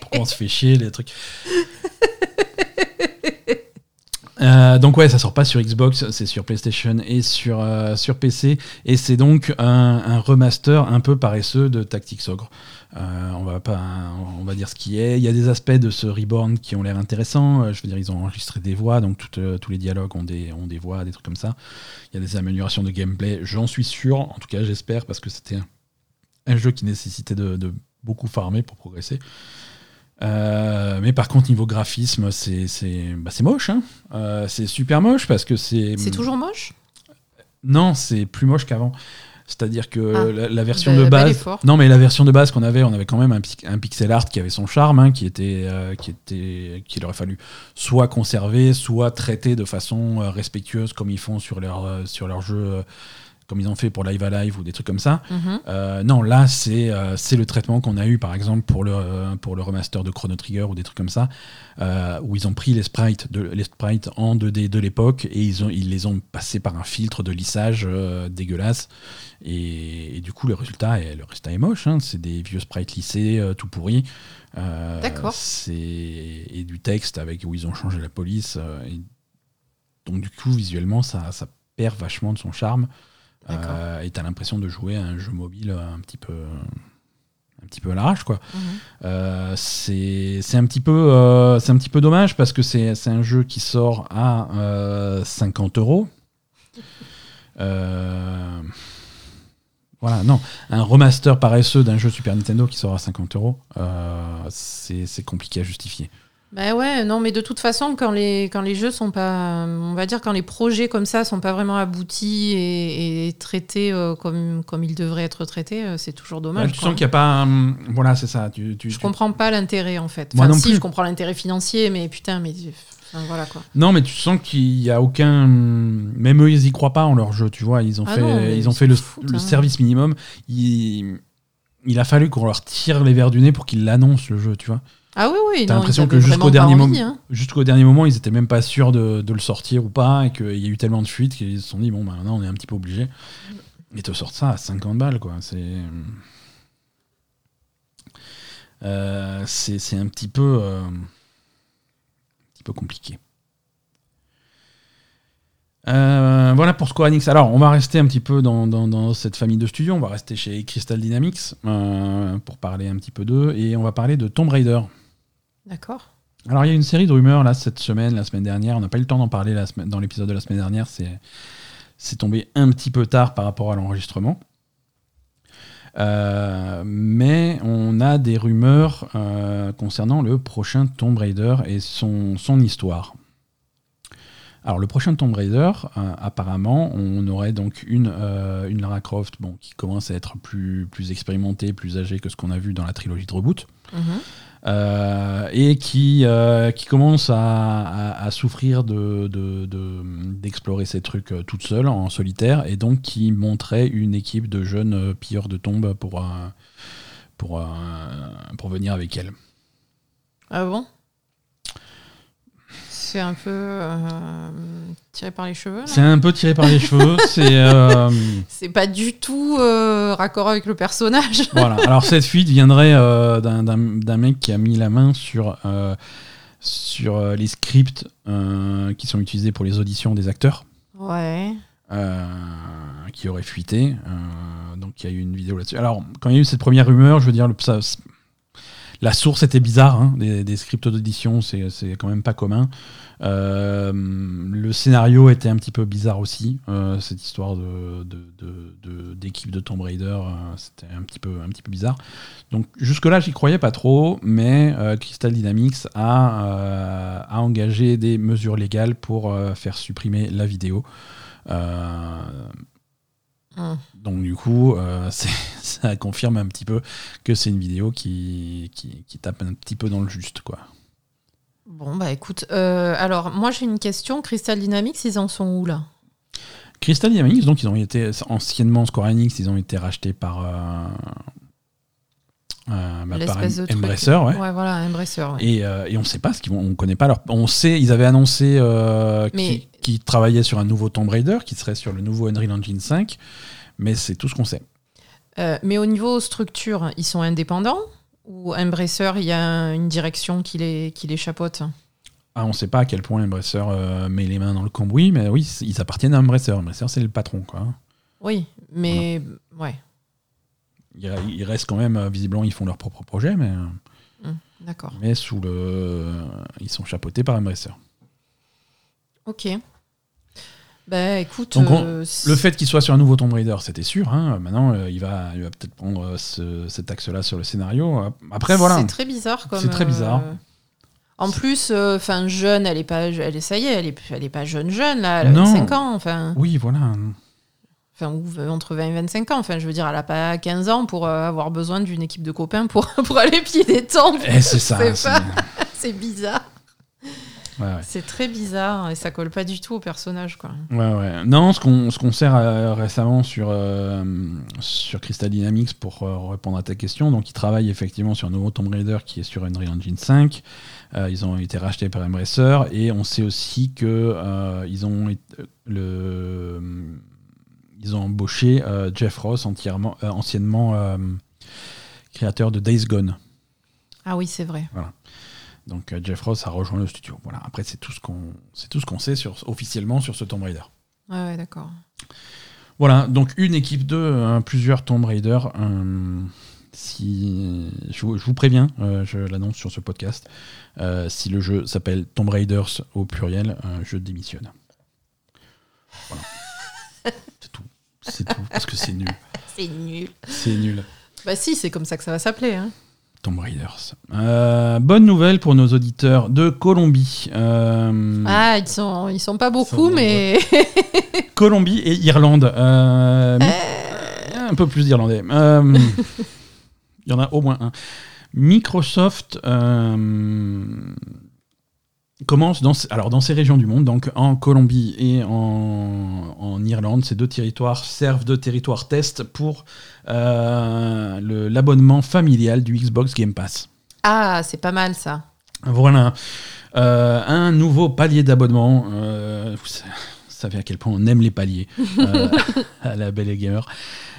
pourquoi on se fait chier les trucs? Euh, donc ouais, ça sort pas sur Xbox, c'est sur PlayStation et sur, euh, sur PC, et c'est donc un, remaster un peu paresseux de Tactics Ogre. Euh, on va pas, on va dire ce qui est. Il y a des aspects de ce reborn qui ont l'air intéressants. Je veux dire, ils ont enregistré des voix, donc tous les dialogues ont des, ont des voix, des trucs comme ça. Il y a des améliorations de gameplay, j'en suis sûr. En tout cas, j'espère parce que c'était un, jeu qui nécessitait de beaucoup farmer pour progresser. Euh, mais par contre, niveau graphisme, c'est bah, moche. hein. Euh, c'est super moche parce que c'est. C'est toujours moche? Non, c'est plus moche qu'avant. C'est-à-dire que Ah. la, la version de base. Non, mais la version de base qu'on avait, on avait quand même un, pixel art qui avait son charme, hein, qui était, euh, qui était, qu'il aurait fallu soit conserver, soit traiter de façon respectueuse comme ils font sur leur, sur leur jeu, comme ils ont fait pour Live Alive ou des trucs comme ça. Mhm. Euh, non, là, c'est euh, c'est le traitement qu'on a eu, par exemple, pour le, euh, pour le remaster de Chrono Trigger ou des trucs comme ça, où ils ont pris les sprites, de, les sprites en 2D de l'époque et ils, ont, ils les ont passés par un filtre de lissage dégueulasse. Et, et du coup, le résultat est, le résultat est moche. hein. C'est des vieux sprites lissés, tout pourris. D'accord. c'est- Et du texte avec où ils ont changé la police. et donc, du coup, visuellement, ça, ça perd vachement de son charme. Euh, et t'as l'impression de jouer à un jeu mobile un petit peu, un petit peu à l'arrache, quoi. Mhm. Euh, c'est c'est un petit peu, euh, c'est un petit peu dommage parce que c'est un jeu qui sort à euh, 50 euros. Voilà, non, un remaster paresseux d'un jeu Super Nintendo qui sort à 50 euros, c'est compliqué à justifier. Bah ouais, non, mais de toute façon, quand les, quand les jeux sont pas. On va dire, quand les projets comme ça sont pas vraiment aboutis et, et traités euh, comme, comme ils devraient être traités, euh, c'est toujours dommage. tu quoi. sens qu'il n'y a pas, voilà, c'est ça. Tu, tu- Je tu- comprends pas l'intérêt en fait. Moi Enfin, non si, plus. je comprends l'intérêt financier, mais putain, mais. enfin, voilà quoi. Non, mais tu sens qu'il y a aucun. Même eux, ils y croient pas en leur jeu, tu vois. Ils ont Ah fait, non, ils ont fait le, le hein. service minimum. Il, il a fallu qu'on leur tire les verres du nez pour qu'ils l'annoncent le jeu, tu vois. Ah oui, oui. T'as l'impression que jusqu'au dernier hein. jusqu'au dernier moment, ils étaient même pas sûrs de, de le sortir ou pas, et qu'il y a eu tellement de fuites qu'ils se sont dit bon, bah, maintenant on est un petit peu obligé. Et te sortent ça à 50 balles, quoi. C'est. Euh, c'est c'est un petit peu. euh, un petit peu compliqué. Euh, voilà pour Square Enix. Alors, on va rester un petit peu dans, dans- dans cette famille de studios. On va rester chez Crystal Dynamics pour parler un petit peu d'eux. Et on va parler de Tomb Raider. D'accord. Alors, il y a une série de rumeurs là cette semaine, la semaine dernière. On n'a pas eu le temps d'en parler la semaine- dans l'épisode de la semaine dernière. C'est c'est tombé un petit peu tard par rapport à l'enregistrement. Euh, mais on a des rumeurs euh, concernant le prochain Tomb Raider et son, son histoire. Alors le prochain Tomb Raider, euh, apparemment, on aurait donc une, une Lara Croft bon, qui commence à être plus, plus expérimentée, plus âgée que ce qu'on a vu dans la trilogie de reboot. Mhm. Euh, et qui, euh, qui commence à, à- souffrir de, de- de- d'explorer ces trucs euh, toute seule, en solitaire, et donc qui montrait une équipe de jeunes pilleurs de tombes pour, pour, pour venir avec elle. Ah bon? C'est un peu euh, tiré par les cheveux. C'est un peu tiré par les cheveux, c'est... euh, C'est pas du tout euh, raccord avec le personnage. voilà. Alors cette fuite viendrait euh, d'un, mec qui a mis la main sur, euh, sur euh, les scripts euh, qui sont utilisés pour les auditions des acteurs. Ouais. euh, qui aurait fuité. euh, donc il y a eu une vidéo là-dessus. Alors, quand il y a eu cette première rumeur, je veux dire, le- ça- la source était bizarre. hein, des, scripts d'audition, c'est quand même pas commun. Euh, le scénario était un petit peu bizarre aussi. euh, cette histoire de- de- de- d'équipe Tomb Raider, euh, c'était un petit, peu, bizarre. Donc jusque-là, j'y croyais pas trop, mais Crystal Dynamics a, engagé des mesures légales pour faire supprimer la vidéo. Hum. donc du coup, euh, ça confirme un petit peu que c'est une vidéo qui, qui, qui tape un petit peu dans le juste. quoi. Bon, bah écoute, euh, alors moi j'ai une question. Crystal Dynamics, ils en sont où là? Crystal Dynamics, donc ils ont été anciennement Square Enix, ils ont été rachetés par, euh, euh, bah, par. Embracer, ouais. Ouais, voilà, Embracer. ouais. Et, euh, et on sait pas ce qu'ils vont, on connaît pas leur. On sait, ils avaient annoncé euh, qu'ils travaillaient sur un nouveau Tomb Raider, qui serait sur le nouveau Unreal Engine 5, mais c'est tout ce qu'on sait. Euh, mais au niveau structure, ils sont indépendants Ou Embracer, il y a une direction qui les, qui les chapeaute? Ah, on sait pas à quel point Embracer met les mains dans le cambouis, mais oui, ils appartiennent à Embracer. Embracer, c'est le patron, quoi. Oui, mais ouais, Ils, ils restent quand même, euh, visiblement, ils font leur propre projet, mais, euh, d'accord. mais sous le, ils sont chapeautés par Embracer. Ok. Bah écoute, Donc, on- euh, Le fait qu'il soit sur un nouveau Tomb Raider, c'était sûr. hein. Maintenant, euh, il va, il va peut-être prendre ce- cet axe-là sur le scénario. Après, voilà. C'est très bizarre comme. C'est très bizarre. En plus, enfin jeune, elle est pas, elle est, ça y est, elle est, elle est pas jeune jeune là, elle a Non. 25 ans, enfin, Oui, voilà. Enfin ou v- entre 20 et 25 ans, enfin je veux dire, elle a pas 15 ans pour euh, avoir besoin d'une équipe de copains pour pour aller pied des temples. Eh, c'est ça. C'est C'est bizarre. Ouais, ouais. C'est très bizarre et ça colle pas du tout au personnage, quoi. Ouais, ouais. Non, ce qu'on ce qu'on sert euh, récemment sur, euh, sur Crystal Dynamics pour euh, répondre à ta question, donc ils travaillent effectivement sur un nouveau Tomb Raider qui est sur Unreal Engine 5. Euh, ils ont été rachetés par Embracer et on sait aussi que euh, ils ont le ils ont embauché euh, Jeff Ross entièrement euh, anciennement euh, créateur de Days Gone. Ah oui, c'est vrai. Donc Jeff Ross a rejoint le studio. Voilà. Après c'est tout ce qu'on c'est tout ce qu'on sait sur officiellement sur ce Tomb Raider. Ouais, ouais, d'accord. Voilà, donc une équipe de euh, plusieurs Tomb Raider. euh, si, je, vous- je vous préviens, euh, je l'annonce sur ce podcast, si le jeu s'appelle Tomb Raiders au pluriel, je démissionne. Voilà. c'est tout. Parce que c'est nul. C'est nul. C'est nul. Bah si, c'est comme ça que ça va s'appeler. Hein. Tomb Raiders. Euh, bonne nouvelle pour nos auditeurs de Colombie. Euh, Ah, ils sont, ils sont pas beaucoup, sont mais Colombie et Irlande. Euh, Un peu plus d'Irlandais. Euh, Il y en a au moins un. Microsoft euh, commence dans, alors dans ces régions du monde, donc en Colombie et en, en Irlande, ces deux territoires servent de territoire test pour euh, l'abonnement familial du Xbox Game Pass. ah, c'est pas mal ça. Voilà. Euh, un nouveau palier d'abonnement. Euh, vous sa- savez à quel point on aime les paliers à la belle et gamer.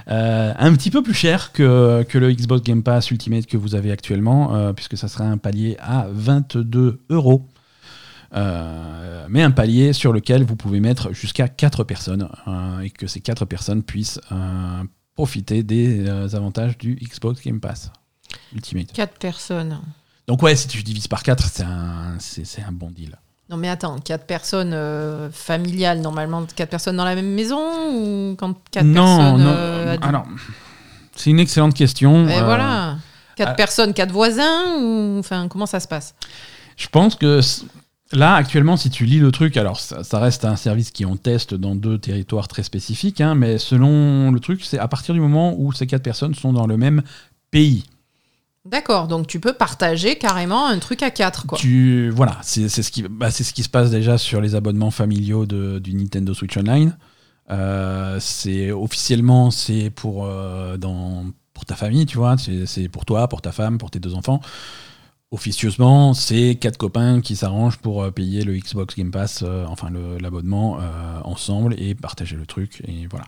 Euh, un petit peu plus cher que, que le Xbox Game Pass Ultimate que vous avez actuellement, euh, puisque ça sera un palier à 22 euros. Euh, mais un palier sur lequel vous pouvez mettre jusqu'à 4 personnes euh, et que ces 4 personnes puissent euh, profiter des avantages du Xbox Game Pass Ultimate. Quatre personnes. Donc ouais, si tu divises par 4, c'est un, c'est, un bon deal. Non mais attends, quatre personnes euh, familiales, normalement quatre personnes dans la même maison ou quand quatre non, personnes non. euh, alors, c'est une excellente question. Et Euh, voilà. Quatre ah. personnes, quatre voisins ou enfin comment ça se passe? Je pense que là, actuellement, si tu lis le truc, alors ça, ça reste un service qui on teste dans deux territoires très spécifiques, hein, mais selon le truc, c'est à partir du moment où ces quatre personnes sont dans le même pays. D'accord, donc tu peux partager carrément un truc à quatre quoi. Tu, voilà, c'est c'est ce, qui- bah, c'est ce qui se passe déjà sur les abonnements familiaux de- du Nintendo Switch Online. Euh, c'est officiellement c'est pour euh, dans pour ta famille, tu vois, c'est pour toi, pour ta femme, pour tes deux enfants. Officieusement, c'est quatre copains qui s'arrangent pour euh, payer le Xbox Game Pass, euh, enfin l'abonnement euh, ensemble et partager le truc et voilà.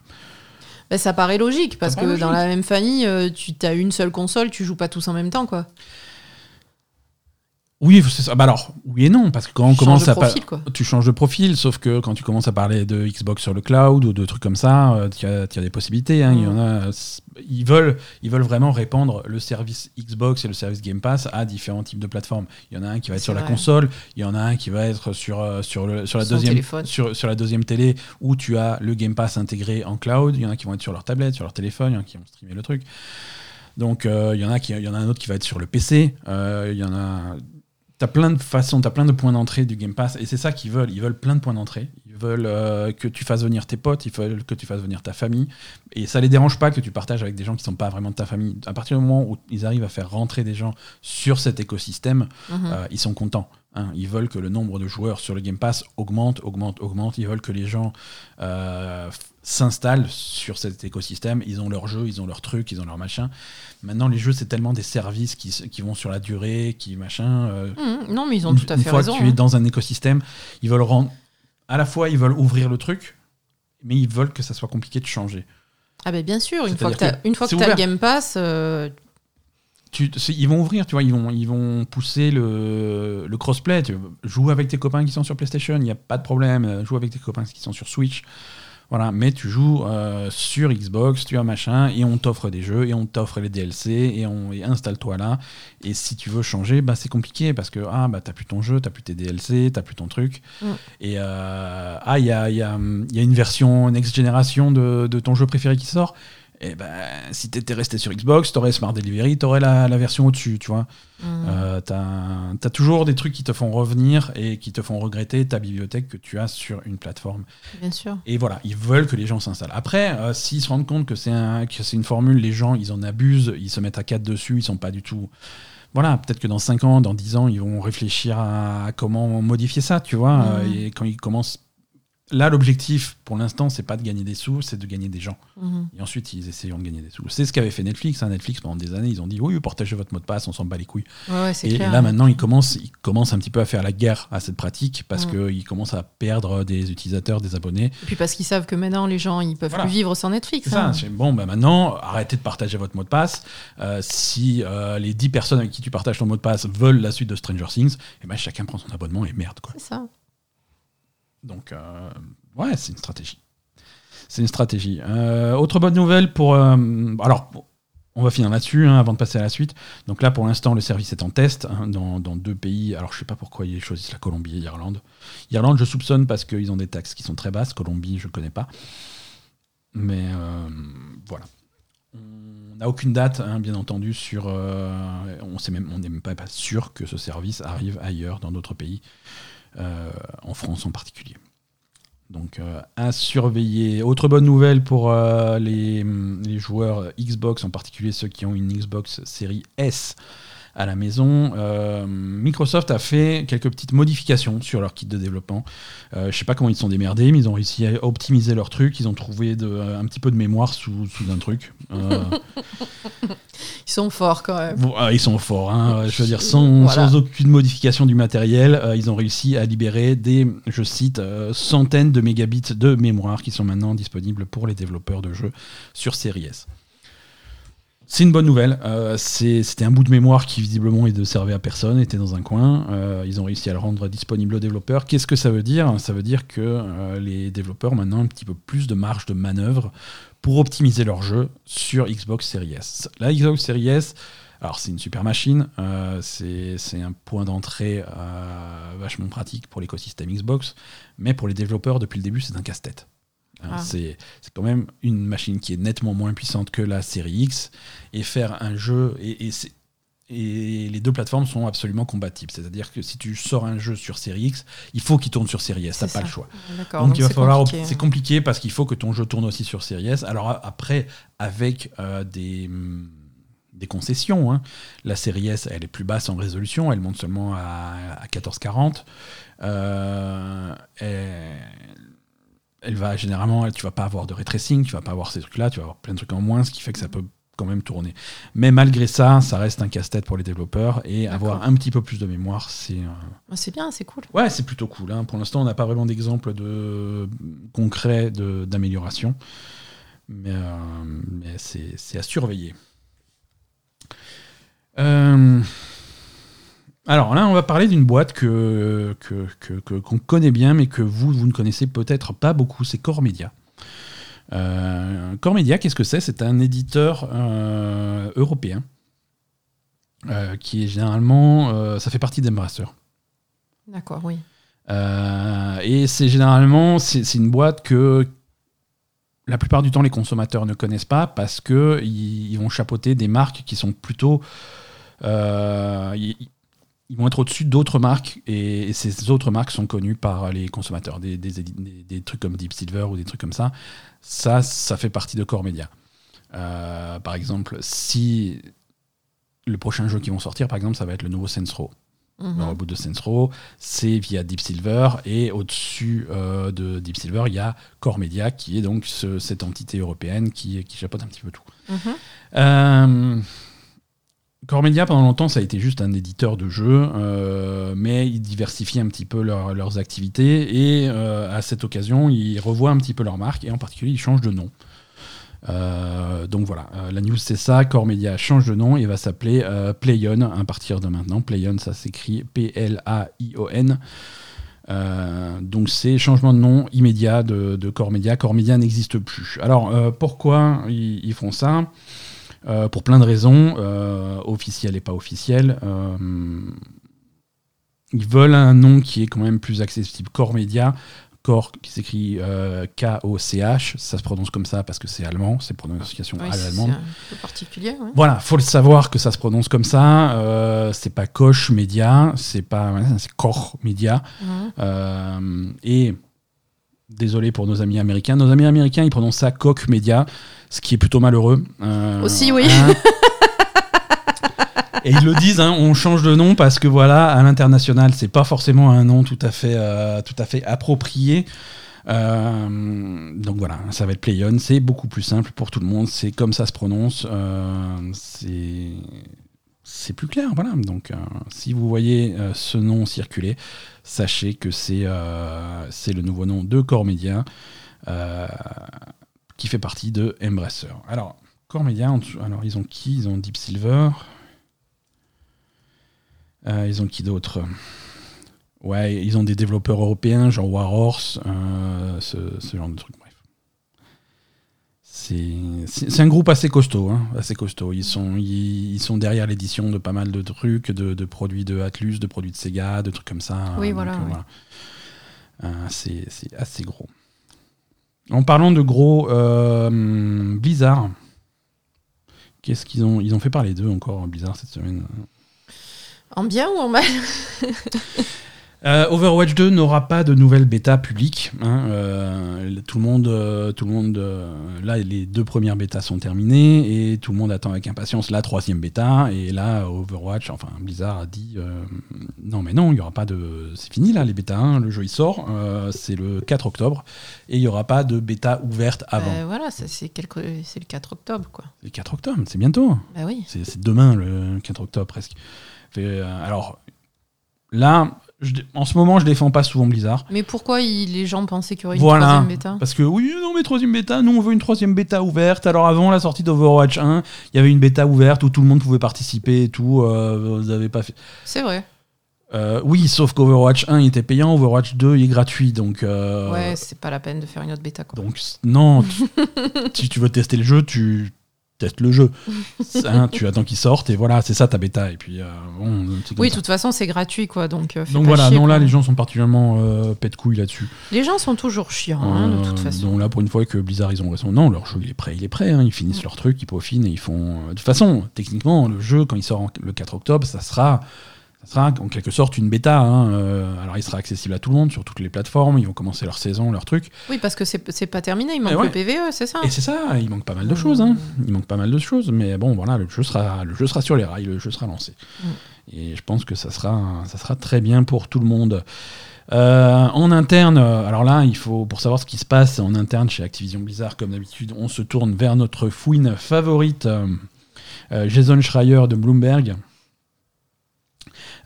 Ben, ça paraît logique parce que dans la même famille, euh, tu as une seule console, tu joues pas tous en même temps quoi. Oui, c'est ça. Bah alors, oui et non, parce que quand on Tu commence de à profil quoi. tu changes de profil, sauf que quand tu commences à parler de Xbox sur le cloud ou de trucs comme ça, euh, tu as, des possibilités. hein. Il y en a, c- ils, veulent, ils veulent vraiment répandre le service Xbox et le service Game Pass à différents types de plateformes. Il y en a un qui va être sur la console, il y en a un qui va être sur, euh, sur, le, sur, la, deuxième, sur, sur la deuxième télé où tu as le Game Pass intégré en cloud. Il y en a qui vont être sur leur tablette, sur leur téléphone, il y en a qui vont streamer le truc. Donc euh, il y en a qui, il y en a un autre qui va être sur le PC. Euh, il y en a T'as plein de façons, t'as plein de points d'entrée du Game Pass, et c'est ça qu'ils veulent. Ils veulent plein de points d'entrée. Ils veulent euh, que tu fasses venir tes potes, ils veulent que tu fasses venir ta famille, et ça les dérange pas que tu partages avec des gens qui sont pas vraiment de ta famille. À partir du moment où ils arrivent à faire rentrer des gens sur cet écosystème, Mhm. euh, ils sont contents. hein. Ils veulent que le nombre de joueurs sur le Game Pass augmente, augmente, augmente. Ils veulent que les gens euh, s'installent sur cet écosystème. Ils ont leur jeu, ils ont leur truc, ils ont leur machin. Maintenant, les jeux, c'est tellement des services qui, vont sur la durée, qui machin. euh, Mhm. Non mais ils ont une, tout à une fait fois raison. que tu es hein. dans un écosystème, ils veulent rendre. À la fois, ils veulent ouvrir le truc, mais ils veulent que ça soit compliqué de changer. Ah ben bien sûr, une fois que tu une fois t'as le. Game Pass, euh, Tu, ils vont ouvrir, tu vois, ils vont, ils vont pousser le, le crossplay. Tu joues avec tes copains qui sont sur PlayStation, il n'y a pas de problème. euh, Joue avec tes copains qui sont sur Switch. Voilà, mais tu joues euh, sur Xbox, tu as machin, et on t'offre des jeux, et on t'offre les DLC, et on et installe-toi là. Et si tu veux changer, bah, c'est compliqué parce que ah, bah, t'as plus ton jeu, t'as plus tes DLC, t'as plus ton truc. Mm. Et euh, ah, il y a, y, a, y a une version next génération de, de ton jeu préféré qui sort? Et ben, si t'étais resté sur Xbox, t'aurais Smart Delivery, t'aurais la, la version au-dessus, tu vois. Euh, t'as as toujours des trucs qui te font revenir et qui te font regretter ta bibliothèque que tu as sur une plateforme. bien sûr. Et voilà, ils veulent que les gens s'installent. Après, euh, s'ils se rendent compte que c'est un, une formule, les gens, ils en abusent, ils se mettent à quatre dessus, ils sont pas du tout voilà, peut-être que dans 5 ans, dans 10 ans, ils vont réfléchir à comment modifier ça, tu vois. Mhm. Et quand ils commencent. Là, l'objectif, pour l'instant, c'est pas de gagner des sous, c'est de gagner des gens. Mhm. Et ensuite, ils essayeront de gagner des sous. C'est ce qu'avait fait Netflix. hein. Netflix, pendant des années, ils ont dit oui, partagez votre mot de passe, on s'en bat les couilles. Ouais, ouais, c'est Et là, maintenant, ils commencent, ils commencent un petit peu à faire la guerre à cette pratique parce Mm. qu'ils commencent à perdre des utilisateurs, des abonnés. Et puis parce qu'ils savent que maintenant, les gens, ils peuvent Voilà. plus vivre sans Netflix. C'est ça. hein. c'est bon, bah maintenant, arrêtez de partager votre mot de passe. Euh, si euh, les 10 personnes avec qui tu partages ton mot de passe veulent la suite de Stranger Things, et ben chacun prend son abonnement et merde. C'est ça. Donc, euh, ouais, c'est une stratégie. C'est une stratégie. Euh, autre bonne nouvelle pour. euh, alors, on va finir là-dessus hein, avant de passer à la suite. Donc là, pour l'instant, le service est en test hein, dans, deux pays. Alors, je sais pas pourquoi ils choisissent la Colombie et l'Irlande. Irlande, je soupçonne parce qu'ils ont des taxes qui sont très basses. Colombie, je connais pas. Mais voilà. On n'a aucune date, hein, bien entendu, sur. on n'est même pas, sûr que ce service arrive ailleurs, dans d'autres pays, en France en particulier. Donc euh, à surveiller. Autre bonne nouvelle pour euh, les joueurs Xbox, en particulier ceux qui ont une Xbox série S à la maison. euh, Microsoft a fait quelques petites modifications sur leur kit de développement. Euh, je sais pas comment ils se sont démerdés, mais ils ont réussi à optimiser leur truc. Ils ont trouvé de, un petit peu de mémoire sous, sous un truc. Euh, Ils sont forts quand même. Bon, ah, ils sont forts, hein. je veux dire, sans, Voilà. sans aucune modification du matériel, euh, ils ont réussi à libérer des, je cite, euh, centaines de mégabits de mémoire qui sont maintenant disponibles pour les développeurs de jeux sur Series S. C'est une bonne nouvelle. euh, C'était un bout de mémoire qui visiblement ne servait à personne, était dans un coin. Euh, ils ont réussi à le rendre disponible aux développeurs. Qu'est-ce que ça veut dire? Ça veut dire que euh, les développeurs ont maintenant un petit peu plus de marge de manœuvre pour optimiser leur jeu sur Xbox Series S. La Xbox Series S, alors c'est une super machine, c'est un point d'entrée vachement pratique pour l'écosystème Xbox, mais pour les développeurs depuis le début c'est un casse-tête. Hein, Ah. C'est quand même une machine qui est nettement moins puissante que la série X, et faire un jeu, et, et les deux plateformes sont absolument compatibles. C'est-à-dire que si tu sors un jeu sur série X, il faut qu'il tourne sur série S, t'as pas le choix. D'accord. Donc, il va falloir. C'est hein. compliqué parce qu'il faut que ton jeu tourne aussi sur Series S. Alors après, avec euh, des, hum, des concessions, hein. la Series S, elle est plus basse en résolution, elle monte seulement à, à 1440. Euh, elle va généralement, tu vas pas avoir de ray tracing, tu vas pas avoir ces trucs-là, tu vas avoir plein de trucs en moins, ce qui fait que ça peut quand même tourner. Mais malgré ça, ça reste un casse-tête pour les développeurs et avoir un petit peu plus de mémoire, c'est euh, Ah, C'est bien, c'est cool. Ouais, c'est plutôt cool. hein. Pour l'instant, on n'a pas vraiment d'exemple de concret de- d'amélioration, mais, euh, mais c'est c'est à surveiller. Euh, alors là, on va parler d'une boîte que que- que- que- qu'on connaît bien, mais que vous, vous ne connaissez peut-être pas beaucoup. C'est Core Media. Euh, Core Media, qu'est-ce que c'est? C'est un éditeur euh, européen euh, qui est généralement, ça fait partie d'Embracer. D'accord, oui. Et c'est généralement c'est c'est une boîte que la plupart du temps les consommateurs ne connaissent pas parce que ils, ils vont chapeauter des marques qui sont plutôt euh, ils, ils vont être au-dessus d'autres marques et, ces autres marques sont connues par les consommateurs des, des, édi- des- des trucs comme Deep Silver ou des trucs comme ça ça ça fait partie de Core Media Euh, par exemple si le prochain jeu qui vont sortir par exemple ça va être le nouveau Saints Row Mhm. le reboot de Saints Row, c'est via Deep Silver et au-dessus euh, de Deep Silver, il y a Core Media qui est donc ce- cette entité européenne qui, qui chapeaute un petit peu tout. Euh, Core Media, pendant longtemps, ça a été juste un éditeur de jeux, euh, mais ils diversifient un petit peu leur- leurs activités et euh, à cette occasion, ils revoient un petit peu leur marque et en particulier, ils changent de nom. Euh, donc voilà, la news c'est ça, Core Media change de nom et va s'appeler Playon à partir de maintenant. Playon, ça s'écrit P-L-A-I-O-N. Donc c'est changement de nom immédiat de, de Core Media. Media n'existe plus. Alors pourquoi ils font ça? Euh, Pour plein de raisons, euh, officielles et pas officielles. Euh, ils veulent un nom qui est quand même plus accessible. Core Media, Core qui s'écrit euh, K-O-C-H, ça se prononce comme ça parce que c'est allemand, c'est prononciation Oui, à c'est un peu particulier. ouais. Voilà, faut le savoir que ça se prononce comme ça. Euh, c'est pas Koch Media, c'est pas, c'est Core Media. Mhm. Euh, et désolé pour nos amis américains, nos amis américains ils prononcent ça Koch Media, ce qui est plutôt malheureux. Euh, Aussi, oui. hein. et ils le disent, hein, on change de nom parce que voilà, à l'international, c'est pas forcément un nom tout à fait, euh, tout à fait approprié. Euh, donc voilà, ça va être PlayOn, c'est beaucoup plus simple pour tout le monde, c'est comme ça se prononce, c'est c'est plus clair, voilà. Donc si vous voyez ce nom circuler, sachez que c'est c'est le nouveau nom de Core Media qui fait partie de Embracer. Alors Core Media, alors ils ont qui? Ils ont Deep Silver. ils ont qui d'autre? Ouais, ils ont des développeurs européens, genre Warhorse, euh, ce, genre de truc. C'est un groupe assez costaud, hein, assez costaud. Ils sont, ils, sont derrière l'édition de pas mal de trucs, de, produits de Atlus, de produits de Sega, de trucs comme ça. Oui, voilà. Euh, euh, c'est assez gros. En parlant de gros, Blizzard. Qu'est-ce qu'ils ont Ils ont fait parler d'eux encore, Blizzard, cette semaine? En bien ou en mal? Euh, Overwatch 2 n'aura pas de nouvelle bêta publique. Hein, euh, tout le monde, euh, tout le monde là, les deux premières bêtas sont terminées et tout le monde attend avec impatience la troisième bêta. Et là, Overwatch, enfin Blizzard a dit non, mais non, il y aura pas de. C'est fini là, les bêtas. Hein, le jeu il sort, c'est le 4 octobre et il y aura pas de bêta ouverte avant. voilà, c'est le 4 octobre quoi. Le 4 octobre, c'est bientôt. Bah oui. C'est demain le 4 octobre presque. alors là en ce moment, je défends pas souvent Blizzard. Mais pourquoi les gens pensaient qu'il y aurait une troisième bêta? Parce que oui, non, mais troisième bêta, nous on veut une troisième bêta ouverte. Alors avant la sortie d'Overwatch 1, il y avait une bêta ouverte où tout le monde pouvait participer et tout. Euh, vous avez pas fait. C'est vrai. Euh, oui, sauf qu'Overwatch 1 il était payant, Overwatch 2 il est gratuit, donc. Euh, ouais, c'est pas la peine de faire une autre bêta. Quoi. Donc non, si tu veux tester le jeu, tu teste le jeu. Hein, tu attends qu'il sorte et voilà, c'est ça ta bêta. Et puis, euh, oui, de toute façon, c'est gratuit quoi. Donc, euh, donc voilà, non, là, les gens sont particulièrement euh, pète couilles là-dessus. Les gens sont toujours chiants, hein, de toute façon. Donc là, pour une fois que Blizzard, ils ont raison. Non, leur jeu, il est prêt, il est prêt. Hein. ils finissent leur truc, ils peaufinent et ils font. De toute façon, techniquement, le jeu, quand il sort le 4 octobre, ça sera sera en quelque sorte une bêta. Hein, euh, alors il sera accessible à tout le monde sur toutes les plateformes. Ils vont commencer leur saison, leur truc. Oui, parce que c'est pas terminé. Il manque le PVE, c'est ça. Et c'est ça. Il manque pas mal de choses. Hein. Il manque pas mal de choses. Mais bon, voilà, le jeu sera, le jeu sera sur les rails. Le jeu sera lancé. Mm. Et je pense que ça sera, ça sera très bien pour tout le monde. Euh, en interne, alors là, il faut pour savoir ce qui se passe en interne chez Activision Blizzard, comme d'habitude, on se tourne vers notre fouine favorite, euh, Jason Schreier de Bloomberg.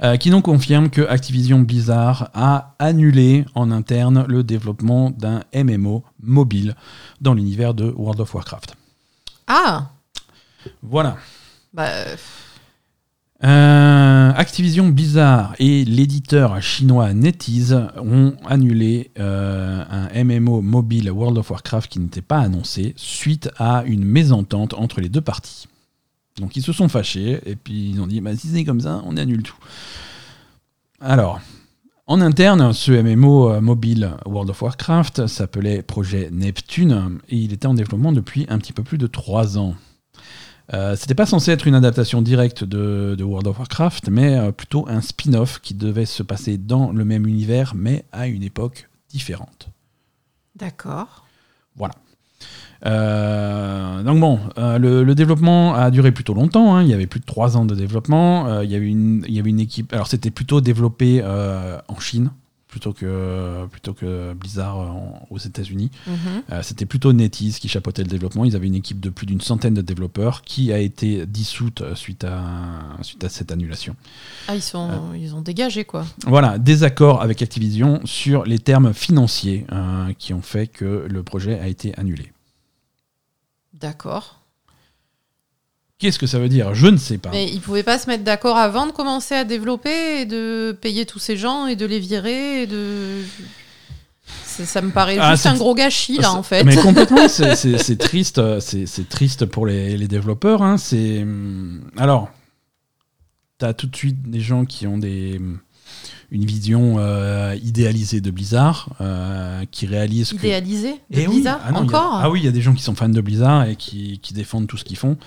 Euh, qui nous confirme que Activision Blizzard a annulé en interne le développement d'un MMO mobile dans l'univers de World of Warcraft. Ah Voilà. Bah... Euh, Activision Blizzard et l'éditeur chinois NetEase ont annulé euh, un MMO mobile World of Warcraft qui n'était pas annoncé suite à une mésentente entre les deux parties. Donc ils se sont fâchés et puis ils ont dit bah, si c'est comme ça, on annule tout. Alors, en interne, ce MMO euh, mobile World of Warcraft s'appelait Projet Neptune et il était en développement depuis un petit peu plus de 3 ans. Euh, C'était pas censé être une adaptation directe de, World of Warcraft, mais euh, plutôt un spin-off qui devait se passer dans le même univers, mais à une époque différente. D'accord. Voilà. Euh, donc bon, euh, le, développement a duré plutôt longtemps. Hein. Il y avait plus de trois ans de développement. Euh, il, y avait une, il y avait une équipe. Alors c'était plutôt développé en Chine plutôt que plutôt que Blizzard aux États-Unis. Mhm. c'était plutôt NetEase qui chapeautait le développement. Ils avaient une équipe de plus d'une centaine de développeurs qui a été dissoute suite à suite à cette annulation. Ah, ils sont ils ont dégagé quoi. Voilà, désaccord avec Activision sur les termes financiers qui ont fait que le projet a été annulé. D'accord. Qu'est-ce que ça veut dire? Je ne sais pas. Mais ils pouvaient pas se mettre d'accord avant de commencer à développer et de payer tous ces gens et de les virer et de. Ça me paraît ah, juste un gros gâchis là en fait. Mais complètement, c'est triste, c'est triste pour les, les développeurs. Hein. C'est alors, tu as tout de suite des gens qui ont des une vision euh, idéalisée de Blizzard euh, qui réalise idéalisée de eh Blizzard ah encore ah oui il y a des gens qui sont fans de Blizzard et qui, qui défendent tout ce qu'ils font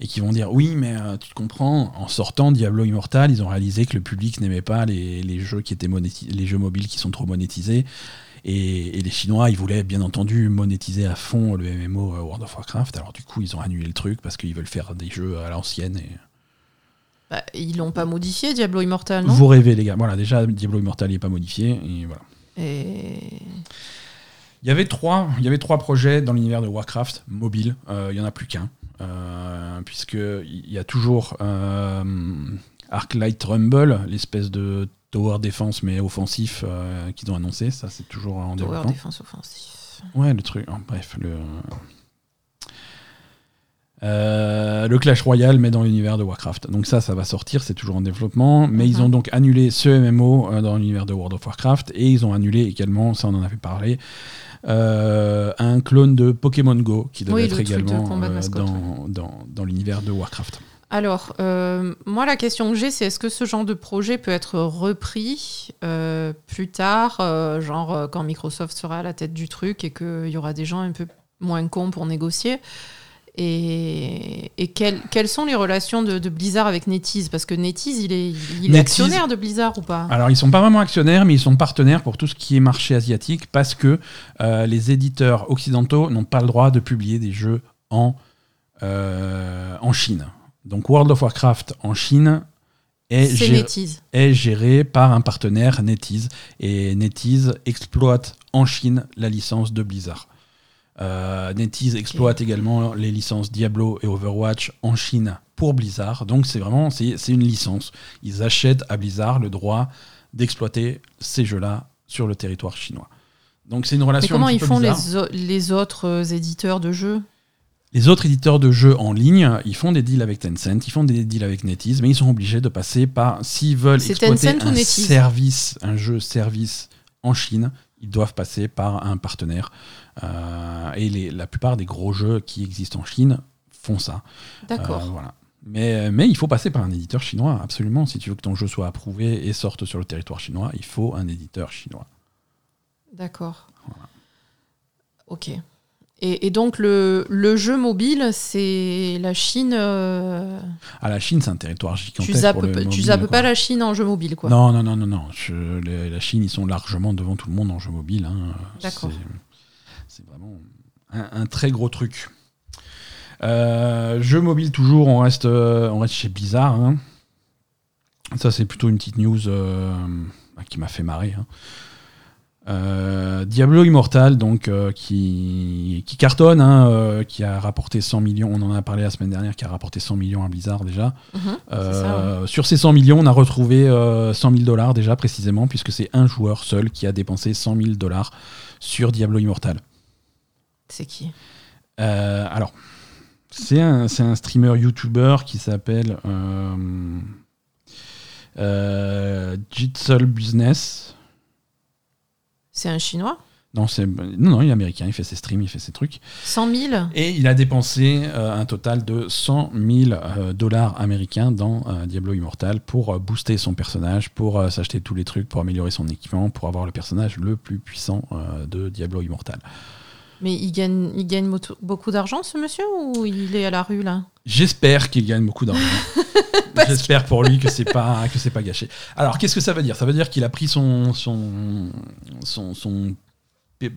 et qui vont dire oui mais euh, tu te comprends en sortant Diablo Immortal ils ont réalisé que le public n'aimait pas les, les, jeux qui étaient les jeux mobiles qui sont trop monétisés et, et, les Chinois, ils voulaient bien entendu monétiser à fond le MMO World of Warcraft. Alors du coup, ils ont annulé le truc parce qu'ils veulent faire des jeux à l'ancienne. Et... Bah, ils l'ont pas modifié, Diablo Immortal, non? Vous rêvez, les gars. Voilà, déjà, Diablo Immortal n'est pas modifié. Et voilà. Et... Il y avait trois, il y avait trois projets dans l'univers de Warcraft mobile. Euh, il y en a plus qu'un, euh, puisque il y a toujours euh, Arclight Rumble, l'espèce de tower defense mais offensif euh, qu'ils ont annoncé. Ça, c'est toujours en Tower développement. Defense offensif. Ouais, le truc. oh, bref, le. Euh, le Clash Royale, mais dans l'univers de Warcraft. Donc ça, ça va sortir, c'est toujours en développement. Mais ils Mhm. ont donc annulé ce MMO euh, dans l'univers de World of Warcraft et ils ont annulé également, ça on en avait parlé, euh, un clone de Pokémon Go qui devait Oui, être également combat de mascotte, dans, dans, dans l'univers de Warcraft. Alors, euh, moi, la question que j'ai, c'est est-ce que ce genre de projet peut être repris euh, plus tard, euh, genre quand Microsoft sera à la tête du truc et qu'il y aura des gens un peu moins cons pour négocier? Et, et quelles, quelles sont les relations de, de Blizzard avec NetEase? Parce que NetEase, il est, il est NetEase- actionnaire de Blizzard ou pas? Alors, ils sont pas vraiment actionnaires, mais ils sont partenaires pour tout ce qui est marché asiatique parce que euh, les éditeurs occidentaux n'ont pas le droit de publier des jeux en, euh, en Chine. Donc, World of Warcraft en Chine est géré, est géré par un partenaire NetEase. Et NetEase exploite en Chine la licence de Blizzard. Euh, NetEase exploite également les licences Diablo et Overwatch en Chine pour Blizzard. Donc c'est vraiment c'est une licence. Ils achètent à Blizzard le droit d'exploiter ces jeux-là sur le territoire chinois. Donc c'est une Mais relation. un comment ils peu font les, autres euh, éditeurs de jeux? Les autres éditeurs de jeux en ligne, ils font des deals avec Tencent, ils font des deals avec NetEase, mais ils sont obligés de passer par, s'ils veulent exploiter Tencent un service, un jeu service en Chine, ils doivent passer par un partenaire. Euh, et les- la plupart des gros jeux qui existent en Chine font ça. D'accord. Euh, voilà. Mais, mais il faut passer par un éditeur chinois, absolument. Si tu veux que ton jeu soit approuvé et sorte sur le territoire chinois, il faut un éditeur chinois. D'accord. Ok. Et, et donc le, le jeu mobile, c'est la Chine. euh, Ah, la Chine, c'est un territoire gigantesque. tu zappes, pour le pas- tu mobile, zappes pas la Chine en jeu mobile, quoi. Non, non, non, non, non. Je- les- la Chine, ils sont largement devant tout le monde en jeu mobile. hein. D'accord. C'est- vraiment un, un très gros truc. Euh, jeu mobile toujours, on reste, euh, on reste chez Blizzard. hein. Ça, c'est plutôt une petite news euh, qui m'a fait marrer. hein. Euh, Diablo Immortal, donc, euh, qui, qui cartonne, hein, euh, qui a rapporté 100 millions, on en a parlé la semaine dernière, qui a rapporté 100 millions à Blizzard déjà. Ça, ouais. Sur ces 100 millions, on a retrouvé euh, 100 000 dollars déjà précisément, puisque c'est un joueur seul qui a dépensé 100 000 dollars sur Diablo Immortal. C'est qui Euh, alors, c'est un, c'est un streamer YouTuber qui s'appelle euh, euh, Jitsul Business. C'est un Chinois Non, c'est non, non, il est américain, il fait ses streams, il fait ses trucs. 100 000 Et il a dépensé euh, un total de 100 000 euh, dollars américains dans euh, Diablo Immortal pour booster son personnage, pour s'acheter tous les trucs, pour améliorer son équipement, pour avoir le personnage le plus puissant de Diablo Immortal. Mais il gagne, il gagne beaucoup d'argent, ce monsieur, ou il est à la rue, là? J'espère qu'il gagne beaucoup d'argent. J'espère pour lui que c'est pas que c'est pas gâché. Alors qu'est-ce que ça veut dire? Ça veut dire qu'il a pris son son son son,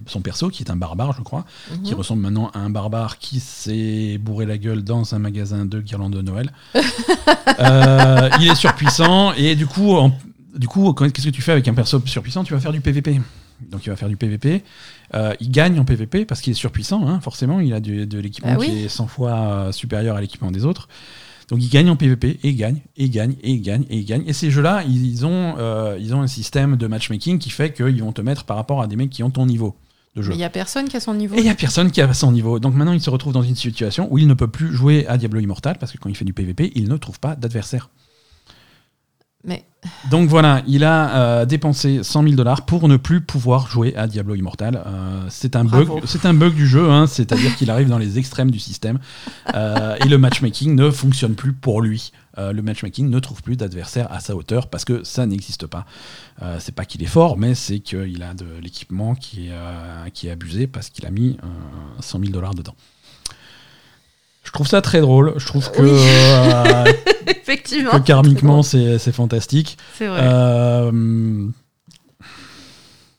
son perso qui est un barbare, je crois, Mhm. qui ressemble maintenant à un barbare qui s'est bourré la gueule dans un magasin de guirlandes de Noël. Euh, il est surpuissant et du coup, en- du coup, qu'est-ce que tu fais avec un perso surpuissant? Tu vas faire du PVP. Donc il va faire du PVP. Euh, il gagne en PVP parce qu'il est surpuissant, hein, forcément. Il a du- de l'équipement Bah oui. qui est 100 fois euh, supérieur à l'équipement des autres. Donc il gagne en PVP et il gagne et il gagne et il gagne et il gagne. Et ces jeux-là, ils, ils ont, euh, ils ont un système de matchmaking qui fait qu'ils vont te mettre par rapport à des mecs qui ont ton niveau de jeu. Il n'y a personne qui a son niveau. Et il n'y a personne qui a son niveau. Donc maintenant, il se retrouve dans une situation où il ne peut plus jouer à Diablo Immortal parce que quand il fait du PVP, il ne trouve pas d'adversaire. Mais Donc voilà, il a euh, dépensé 100 000 dollars pour ne plus pouvoir jouer à Diablo Immortal. Euh, c'est un bug, c'est un bug du jeu, hein, c'est-à-dire qu'il arrive dans les extrêmes du système euh, et le matchmaking ne fonctionne plus pour lui. Le matchmaking ne trouve plus d'adversaire à sa hauteur parce que ça n'existe pas. C'est pas qu'il est fort, mais c'est qu'il a de l'équipement qui, est, qui est abusé parce qu'il a mis euh, 100 000 dollars dedans. Je trouve ça très drôle. Je trouve que, Oui. euh, effectivement. que karmiquement, c'est fantastique. C'est vrai. Euh,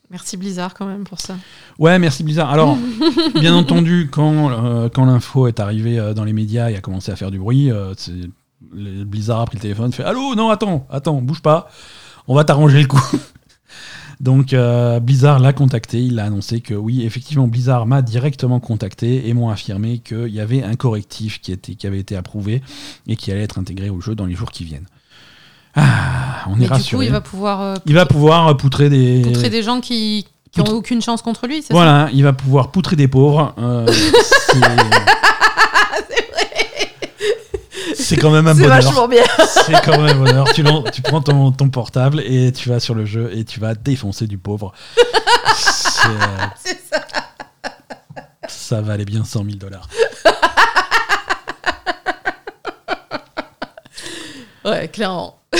Merci Blizzard quand même pour ça. ouais, merci Blizzard. Alors, bien entendu, quand, euh, quand l'info est arrivée euh, dans les médias et a commencé à faire du bruit, euh, Blizzard a pris le téléphone, fait Allô, non, attends, attends, bouge pas, on va t'arranger le coup. Donc euh, Blizzard l'a contacté, il a annoncé que oui, effectivement, Blizzard m'a directement contacté et m'ont affirmé qu'il y avait un correctif qui, était, qui avait été approuvé et qui allait être intégré au jeu dans les jours qui viennent. Ah, on est coup, rassuré. il va pouvoir euh, Il va pouvoir poutrer des. poutrer des gens qui qui Poutre- ont aucune chance contre lui, c'est ça Voilà, il va pouvoir poutrer des pauvres. euh, c'est- c'est quand même un C'est bonheur. vachement bien. C'est quand même un bonheur. Tu, prends ton, ton portable et tu vas sur le jeu et tu vas défoncer du pauvre. C'est, euh, C'est ça. ça valait bien 100 000 dollars. Ouais, clairement.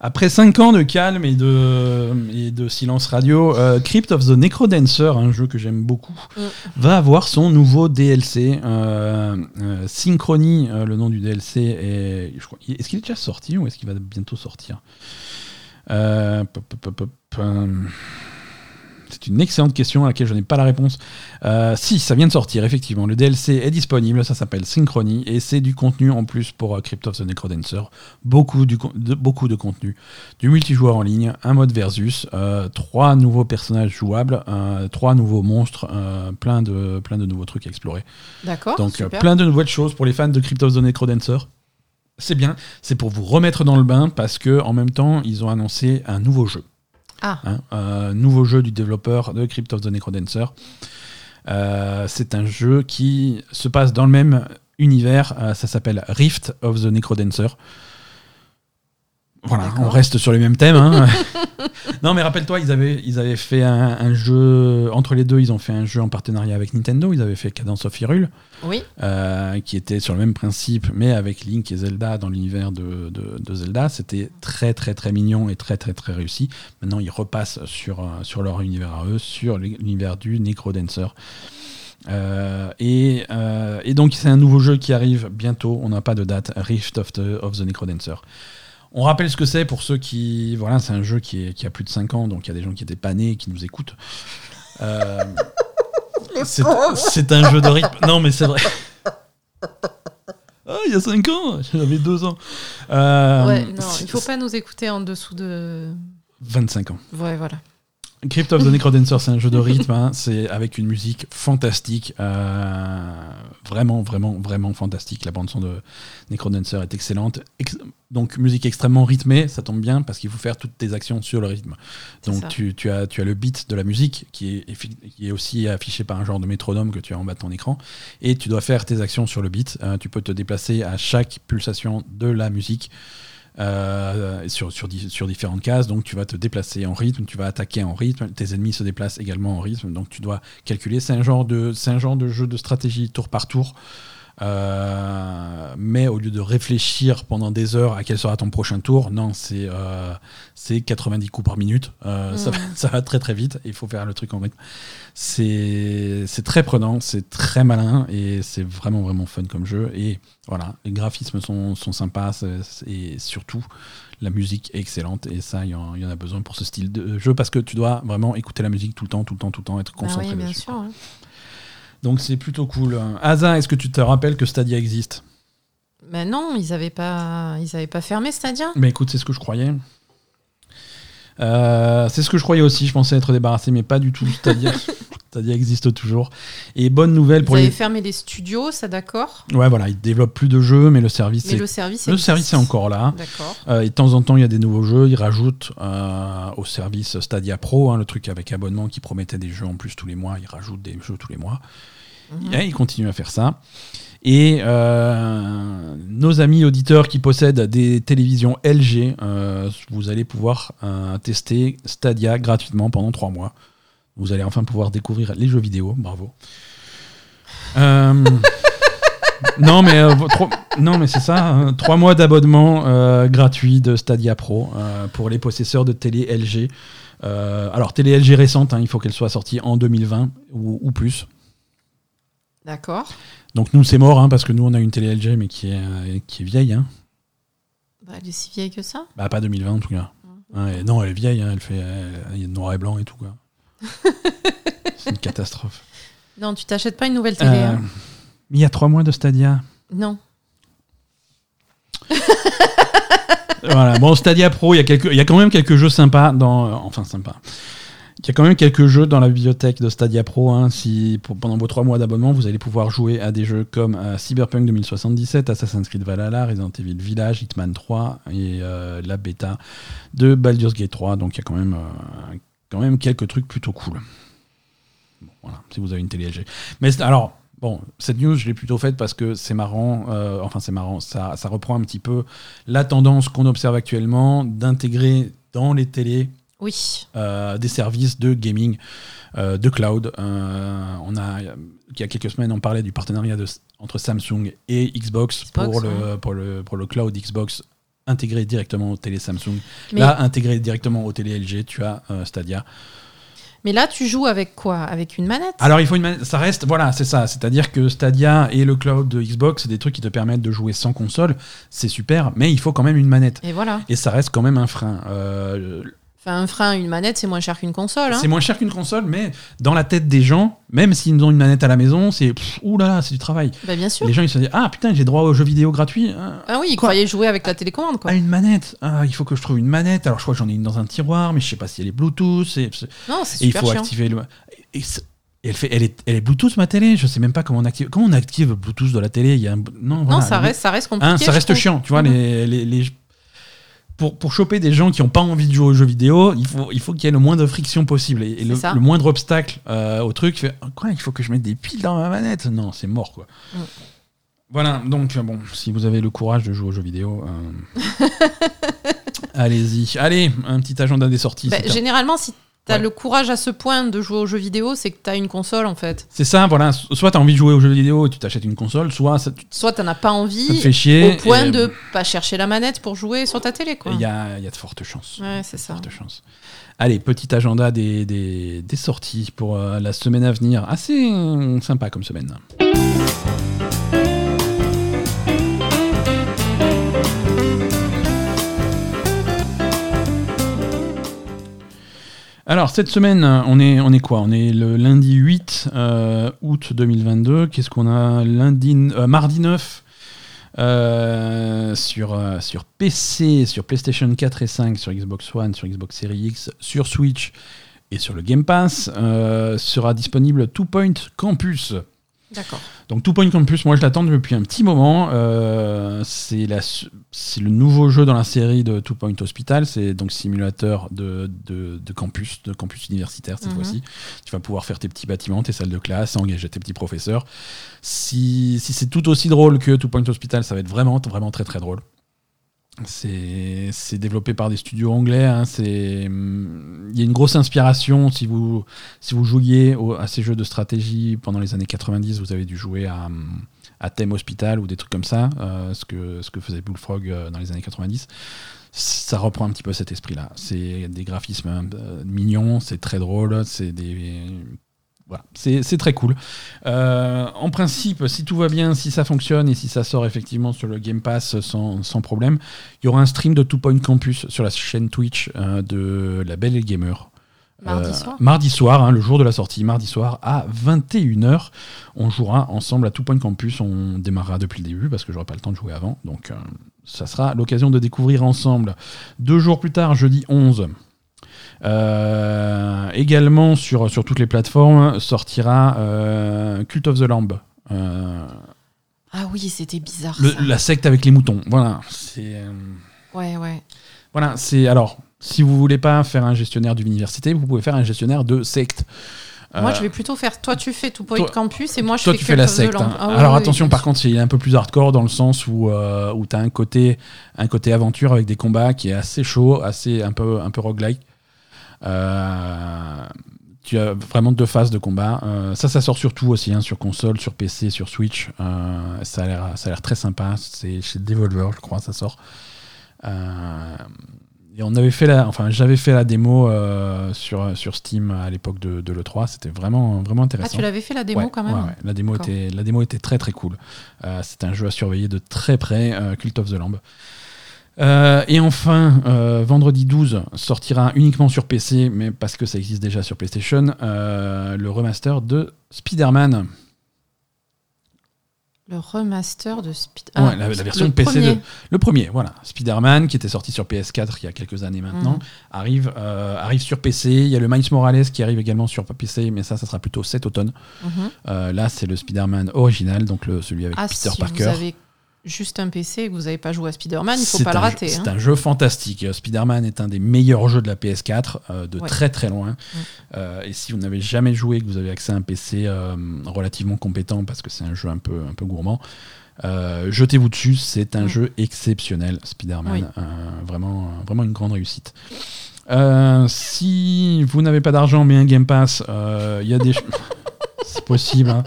Après 5 ans de calme et de, et de silence radio, euh, Crypt of the Necrodancer, un jeu que j'aime beaucoup, Mm. va avoir son nouveau DLC. Euh, euh, Synchrony, le nom du DLC, est, est-ce qu'il est déjà sorti ou est-ce qu'il va bientôt sortir? Pop, pop, pop, une excellente question à laquelle je n'ai pas la réponse. Euh, si, ça vient de sortir, effectivement. Le DLC est disponible, ça s'appelle Synchrony, et c'est du contenu en plus pour euh, Crypt of the Necrodancer. Beaucoup, du, de, beaucoup de contenu. Du multijoueur en ligne, un mode versus, euh, trois nouveaux personnages jouables, euh, trois nouveaux monstres, plein, de, plein de nouveaux trucs à explorer. D'accord. Donc super. plein de nouvelles choses pour les fans de Crypt of the Necrodancer. C'est bien, c'est pour vous remettre dans le bain parce que en même temps ils ont annoncé un nouveau jeu. Ah. Hein, un nouveau jeu du développeur de Crypt of the Necrodancer. Euh, c'est un jeu qui se passe dans le même univers. euh, ça s'appelle Rift of the Necrodancer. Voilà, on reste sur les mêmes thèmes. hein. non, mais rappelle-toi, ils avaient, ils avaient fait un, un jeu. Entre les deux, ils ont fait un jeu en partenariat avec Nintendo. Ils avaient fait Cadence of Hyrule, Oui. euh, qui était sur le même principe, mais avec Link et Zelda dans l'univers de, de- de Zelda. C'était très, très, très mignon et très, très, très réussi. Maintenant, ils repassent sur, euh, sur leur univers à eux, sur l'univers du Necrodancer. Euh, et, euh, et donc, c'est un nouveau jeu qui arrive bientôt. On n'a pas de date. Rift of the, of the Necrodancer. On rappelle ce que c'est pour ceux qui. Voilà, c'est un jeu qui, est- qui a plus de 5 ans, donc il y a des gens qui étaient pas nés et qui nous écoutent. Euh, c'est un jeu de rythme. Non, mais c'est vrai. Ah, il y a 5 ans J'avais 2 ans. Euh, ouais, non, il faut pas nous écouter en dessous de. 25 ans. Ouais, voilà. Crypt of the Necrodancer, c'est un jeu de rythme. hein. C'est avec une musique fantastique. euh, vraiment, vraiment, vraiment fantastique. La bande-son de Necrodancer est excellente. Ex- donc, musique extrêmement rythmée, ça tombe bien parce qu'il faut faire toutes tes actions sur le rythme. Donc, tu, tu as, tu as le beat de la musique qui est, qui est aussi affiché par un genre de métronome que tu as en bas de ton écran. Et tu dois faire tes actions sur le beat. Euh, tu peux te déplacer à chaque pulsation de la musique. Euh, sur, sur, sur différentes cases, donc tu vas te déplacer en rythme, tu vas attaquer en rythme, tes ennemis se déplacent également en rythme, donc tu dois calculer. C'est un de, c'est un genre de jeu de stratégie tour par tour, euh, mais au lieu de réfléchir pendant des heures à quel sera ton prochain tour, non, c'est euh, c'est 90 coups par minute. Euh, ça, va, Mhm. ça va très très vite. Il faut faire le truc en rythme. C'est c'est très prenant, c'est très malin et c'est vraiment vraiment fun comme jeu. Et voilà, les graphismes sont, sont sympas et surtout la musique est excellente. Et ça, il y, en il y en a besoin pour ce style de jeu parce que tu dois vraiment écouter la musique tout le temps, tout le temps, tout le temps, être Ah concentré oui, bien dessus. sûr. Donc c'est plutôt cool. Asa, est-ce que tu te rappelles que Stadia existe? Mais non, ils avaient pas, ils avaient pas fermé Stadia. Mais écoute, c'est ce que je croyais. Euh, c'est ce que je croyais aussi. Je pensais être débarrassé, mais pas du tout. Stadia, Stadia existe toujours. Et bonne nouvelle pour avaient les. fermé les studios, ça d'accord. Ouais, voilà, ils développent plus de jeux, mais le service, Mais est... le service. le service est encore là. D'accord. Euh, et de temps en temps, il y a des nouveaux jeux. Ils rajoutent euh, au service Stadia Pro, hein, le truc avec abonnement qui promettait des jeux en plus tous les mois. Ils rajoutent des jeux tous les mois. Mhm. Et ils continuent à faire ça. Et euh, nos amis auditeurs qui possèdent des télévisions LG, euh, vous allez pouvoir euh, tester Stadia gratuitement pendant trois mois. Vous allez enfin pouvoir découvrir les jeux vidéo. Bravo. Non, mais, mais c'est ça. hein, trois mois d'abonnement gratuit de Stadia Pro pour les possesseurs de télé LG. Alors, télé LG récente, hein, il faut qu'elle soit sortie en 2020 ou, ou plus. D'accord. Donc nous c'est mort hein, parce que nous on a une télé LG mais qui est, euh, qui est vieille. Hein. Bah, elle est si vieille que ça. Bah pas 2020 en tout cas. Et non elle est vieille, hein, elle fait euh, il y a noir et blanc et tout quoi. c'est une catastrophe. Non, tu t'achètes pas une nouvelle télé. Euh, hein. Il y a trois mois de Stadia. Non. voilà. Bon, Stadia Pro, il y, a quelques, il y a quand même quelques jeux sympas dans. Enfin, sympas. Il y a quand même quelques jeux dans la bibliothèque de Stadia Pro. Hein. si pendant vos trois mois d'abonnement, vous allez pouvoir jouer à des jeux comme euh, Cyberpunk 2077, Assassin's Creed Valhalla, Resident Evil Village, Hitman 3 et euh, la bêta de Baldur's Gate 3. Donc il y a quand même, euh, quelques trucs plutôt cool. Voilà, si vous avez une télé LG. Mais alors, Bon, cette news, je l'ai plutôt faite parce que c'est marrant, enfin c'est marrant, ça, ça, reprend un petit peu la tendance qu'on observe actuellement d'intégrer dans les télés oui. Euh, des services de gaming, euh, de cloud. Euh, on a, il y a quelques semaines, on parlait du partenariat de, entre Samsung et Xbox, pour, le, pour, le, pour le cloud Xbox intégré directement aux télé Samsung. Là, intégré directement aux télé LG, tu as Stadia. Mais là, tu joues avec quoi? Avec une manette? Alors, il faut une manette. Ça reste, voilà, c'est ça. C'est-à-dire que Stadia et le cloud de Xbox, c'est des trucs qui te permettent de jouer sans console. C'est super, mais il faut quand même une manette. Et voilà. Et ça reste quand même un frein. Euh, un frein, une manette, c'est moins cher qu'une console. Hein. C'est moins cher qu'une console, mais dans la tête des gens, même s'ils ont une manette à la maison, c'est oulala, c'est du travail. Bah, bien sûr. Les gens ils se disent ah putain j'ai droit aux jeux vidéo gratuits. Hein. Ah oui, ils croyaient jouer avec la télécommande quoi. Ah une manette. Ah il faut que je trouve une manette. Alors je crois que j'en ai une dans un tiroir, mais je sais pas si elle est Bluetooth. Et, non c'est super il faut activer le. Et, elle, fait, elle, est, elle est Bluetooth ma télé, je sais même pas comment on active. Comment on active Bluetooth de la télé Il y a non, non ça, reste, ça reste compliqué. ça reste chiant, tu vois. Mhm. les, les, pour, pour choper des gens qui n'ont pas envie de jouer aux jeux vidéo, il faut, il faut qu'il y ait le moins de friction possible. Et, le, moindre obstacle euh, au truc, fait, quoi, il faut que je mette des piles dans ma manette Non, c'est mort, quoi. Mm. Voilà, donc bon, si vous avez le courage de jouer aux jeux vidéo, euh, allez-y. Allez, un petit agenda des sorties. Bah, généralement, si T'as le courage à ce point de jouer aux jeux vidéo, c'est que t'as une console en fait. C'est ça, voilà. Soit t'as envie de jouer aux jeux vidéo et tu t'achètes une console, soit ça, soit t'en as pas envie. Ça te fait chier. Au point de pas chercher la manette pour jouer sur ta télé, quoi. Il y a, y a, de fortes chances. Ouais, c'est ça. Fortes chances. Allez, petit agenda des, des, des sorties pour euh, la semaine à venir. Assez sympa comme semaine. Alors, cette semaine, on est, on est quoi? On est le lundi 8 euh, août 2022. Qu'est-ce qu'on a? Lundi, euh, Mardi 9 euh, sur, sur PC, sur PlayStation 4 et 5, sur Xbox One, sur Xbox Series X, sur Switch et sur le Game Pass, sera disponible Two Point Campus. D'accord. Donc Two Point Campus, moi je l'attends depuis un petit moment. Euh, c'est le nouveau jeu dans la série de Two Point Hospital. C'est donc simulateur de, de, campus, de campus universitaire cette mhm. fois-ci. Tu vas pouvoir faire tes petits bâtiments, tes salles de classe, engager tes petits professeurs. Si, si c'est tout aussi drôle que Two Point Hospital, ça va être vraiment, vraiment très très drôle. C'est développé par des studios anglais. Hein, il y a une grosse inspiration. Si vous, si vous jouiez à ces jeux de stratégie pendant les années 90, vous avez dû jouer à, à Thème Hospital ou des trucs comme ça, euh, ce, que, ce que faisait Bullfrog euh, dans les années 90. Ça reprend un petit peu cet esprit-là. C'est des graphismes euh, mignons, c'est très drôle, c'est des voilà, c'est très cool. Euh, en principe, si tout va bien, si ça fonctionne et si ça sort effectivement sur le Game Pass sans, sans problème, il y aura un stream de Two Point Campus sur la chaîne Twitch euh, de La Belle et Gamer. Mardi euh, soir Mardi soir, hein, le jour de la sortie, mardi soir à 21h. On jouera ensemble à Two Point Campus. On démarrera depuis le début parce que j'aurai pas le temps de jouer avant. Donc ça sera l'occasion de découvrir ensemble. Deux jours plus tard, jeudi 11, euh, également sur, sur toutes les plateformes sortira euh, Cult of the Lamb. Euh, ah oui, c'était bizarre. La secte avec les moutons. Voilà. C'est. Ouais, ouais. Voilà, c'est. Alors, si vous voulez pas faire un gestionnaire d'université, vous pouvez faire un gestionnaire de secte. Moi, je vais plutôt faire. Toi, tu fais tout Point Campus et moi, je toi, fais. tu fais la secte. Hein. Ah Alors, attention, par contre, il est un peu plus hardcore dans le sens où, où tu as un côté, un côté aventure avec des combats qui est assez chaud, assez un peu, un peu roguelike. Euh, tu as vraiment deux phases de combat. Euh, ça, ça sort surtout aussi hein, sur console, sur PC, sur Switch. Euh, ça a l'air très sympa. C'est chez Devolver, je crois, ça sort. et on avait fait la, enfin, j'avais fait la démo sur, sur Steam à l'époque de, de l'E3. C'était vraiment, vraiment intéressant. Ah, tu l'avais fait la démo quand même La, démo était, la démo était très très cool. C'est un jeu à surveiller de très près, Cult of the Lamb. Euh, et enfin, euh, vendredi 12 sortira uniquement sur PC, mais parce que ça existe déjà sur PlayStation, euh, le remaster de Spider-Man. Le remaster de Speed. Ouais, la, la version le PC premier. de le premier, voilà. Spider-Man qui était sorti sur PS4 il y a quelques années maintenant Mhm. arrive arrive sur PC. Il y a le Miles Morales qui arrive également sur PC, mais ça, ça sera plutôt cet automne. Mhm. Là, c'est le Spider-Man original, donc le, celui avec Ah, Peter si Parker. vous avez juste un PC et que vous n'avez pas joué à Spider-Man, il faut C'est pas le rater. hein. C'est un jeu fantastique. Euh, Spider-Man est un des meilleurs jeux de la PS4, euh, de Ouais. très très loin. Euh, et si vous n'avez jamais joué, que vous avez accès à un PC euh, relativement compétent, parce que c'est un jeu un peu, un peu gourmand, jetez-vous dessus. C'est un jeu exceptionnel, Spider-Man. Oui. Vraiment, vraiment une grande réussite. Si vous n'avez pas d'argent mais un Game Pass, il y a des... c'est possible. hein.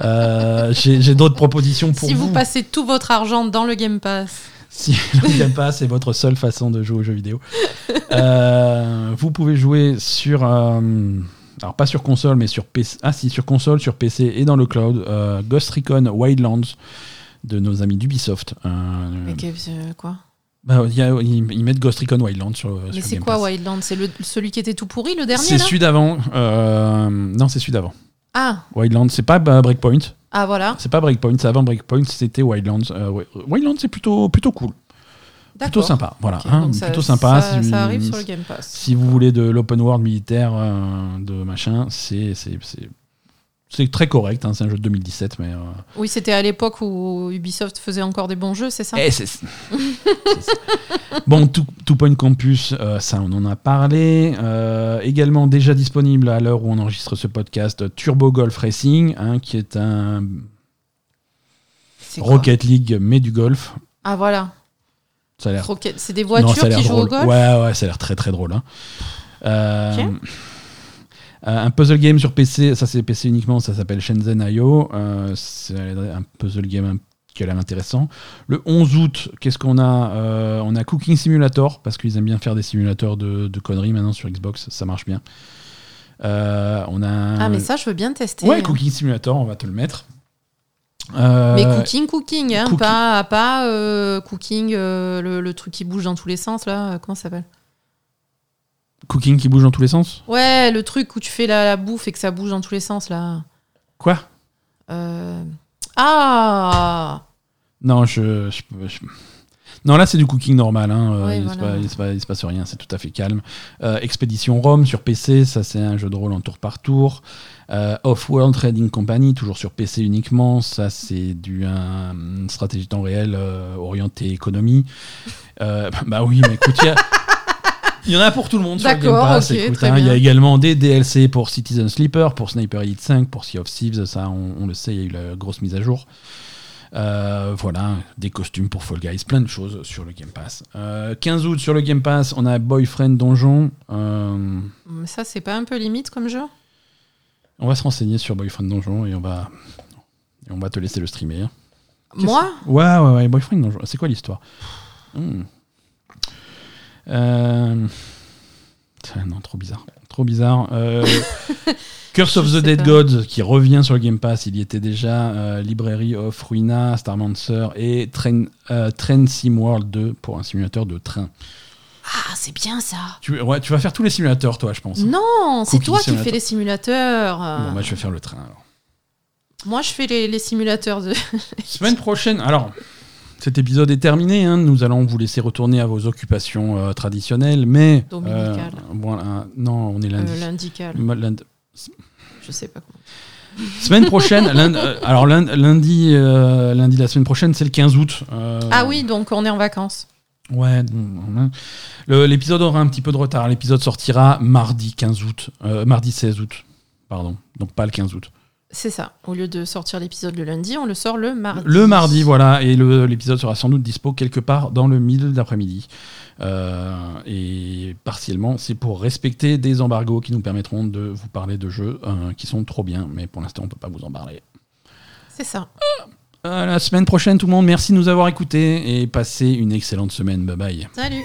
Euh, J'ai d'autres propositions pour si vous. vous passez tout votre argent dans le Game Pass, Si le Game Pass est votre seule façon de jouer aux jeux vidéo, Euh, vous pouvez jouer sur. euh, alors, pas sur console, mais sur PC. Ah, si, sur console, sur PC et dans le cloud. euh, Ghost Recon Wildlands de nos amis d'Ubisoft. Euh, mais que- quoi? bah, il y a- ils, ils mettent Ghost Recon Wildlands sur. Mais c'est quoi. Wildlands? C'est celui qui était tout pourri, le dernier C'est celui d'avant. euh, non, c'est celui d'avant. Ah, Wildlands, c'est pas bah, Breakpoint. ah voilà, C'est pas Breakpoint, c'est avant Breakpoint, c'était Wildlands. Euh, ouais, Wildlands, c'est plutôt, plutôt cool. Plutôt sympa. Voilà, hein, ça- plutôt sympa. Ça, une- arrive sur le Game Pass. Si vous voulez de l'open world militaire, euh, de machin, c'est c'est- très correct. hein, c'est un jeu de 2017, mais. euh, Oui, c'était à l'époque où Ubisoft faisait encore des bons jeux, c'est ça eh, c'est- c'est- bon, Two, Two Point Campus, euh, ça on en a parlé. Euh, également déjà disponible à l'heure où on enregistre ce podcast, Turbo Golf Racing, hein, qui est un Rocket League mais du golf. Ah voilà, Ça a l'air Rocket- c'est des Non, voitures ça l'air qui jouent au golf Ouais, ouais, ça a l'air très très drôle. hein. Ok. euh, un puzzle game sur PC, ça c'est PC uniquement, ça s'appelle Shenzhen IO. Euh, c'est un puzzle game un- qui a l'air intéressant. Le 11 août, qu'est-ce qu'on a? Euh, On a Cooking Simulator, parce qu'ils aiment bien faire des simulateurs de, de conneries maintenant sur Xbox, ça marche bien. Euh, on a Ah mais ça, je veux bien tester. Ouais, Cooking Simulator, on va te le mettre. Euh, Mais cooking, cooking, hein, cooking. pas, pas euh, cooking, euh, le, le truc qui bouge dans tous les sens, là, euh, comment ça s'appelle? Cooking qui bouge dans tous les sens? Ouais, le truc où tu fais la, la bouffe et que ça bouge dans tous les sens, là. Quoi? Euh, Ah Non, je, je- je- Non, là, c'est du cooking normal. Hein. euh, Ouais, il, se voilà. passe, il se passe- il se passe rien, c'est tout à fait calme. Euh, Expédition Rome sur PC, ça, c'est un jeu de rôle en tour par tour. Euh, Off-World Trading Company, toujours sur PC uniquement. Ça, c'est du un- une stratégie temps réel euh, orientée économie. Bah oui, mais écoute, il y en a pour tout le monde sur le Game Pass. écoute, hein, il y a également des DLC pour Citizen Sleeper, pour Sniper Elite 5, pour Sea of Thieves. Ça, on, on le sait, il y a eu la grosse mise à jour. Euh, voilà, des costumes pour Fall Guys, plein de choses sur le Game Pass. Euh, 15 août sur le Game Pass, on a Boyfriend Donjon. Euh, Mais ça, c'est pas un peu limite comme jeu? on va se renseigner sur Boyfriend Donjon et on va, et on va te laisser le streamer. Moi? Ouais, ouais, ouais, Boyfriend Donjon. C'est quoi l'histoire? Hmm. Euh, Non, trop bizarre. Trop bizarre. Euh, Curse of the Dead pas. Gods qui revient sur le Game Pass. Il y était déjà. euh, Library of Ruina, Starmancer et Train, euh, Train Sim World 2 pour un simulateur de train. Ah, c'est bien ça Tu, ouais, tu vas faire tous les simulateurs, toi, je pense. Non, c'est toi qui fais les simulateurs. Bon, moi, je vais faire le train alors. Moi, je fais les, les simulateurs de. Semaine prochaine, alors, cet épisode est terminé. hein, nous allons vous laisser retourner à vos occupations euh, traditionnelles, mais. Dominicales. voilà, non, on est lundi. Euh, L'indical. Lundi- Je sais pas comment. Semaine prochaine, lundi, euh, alors lun- lundi, euh, lundi, la semaine prochaine, c'est le 15 août. euh, Ah oui, donc on est en vacances. Ouais. L'épisode aura un petit peu de retard. L'épisode sortira mardi 15 août, euh, mardi 16 août, pardon. Donc pas le 15 août. C'est ça. Au lieu de sortir l'épisode le lundi, on le sort le mardi. Le mardi, voilà, et l'épisode sera sans doute dispo quelque part dans le milieu d'après-midi. Euh, et partiellement, c'est pour respecter des embargos qui nous permettront de vous parler de jeux euh, qui sont trop bien, mais pour l'instant, on peut pas vous en parler. C'est ça. À la semaine prochaine, tout le monde. Merci de nous avoir écoutés et passez une excellente semaine. Bye bye. Salut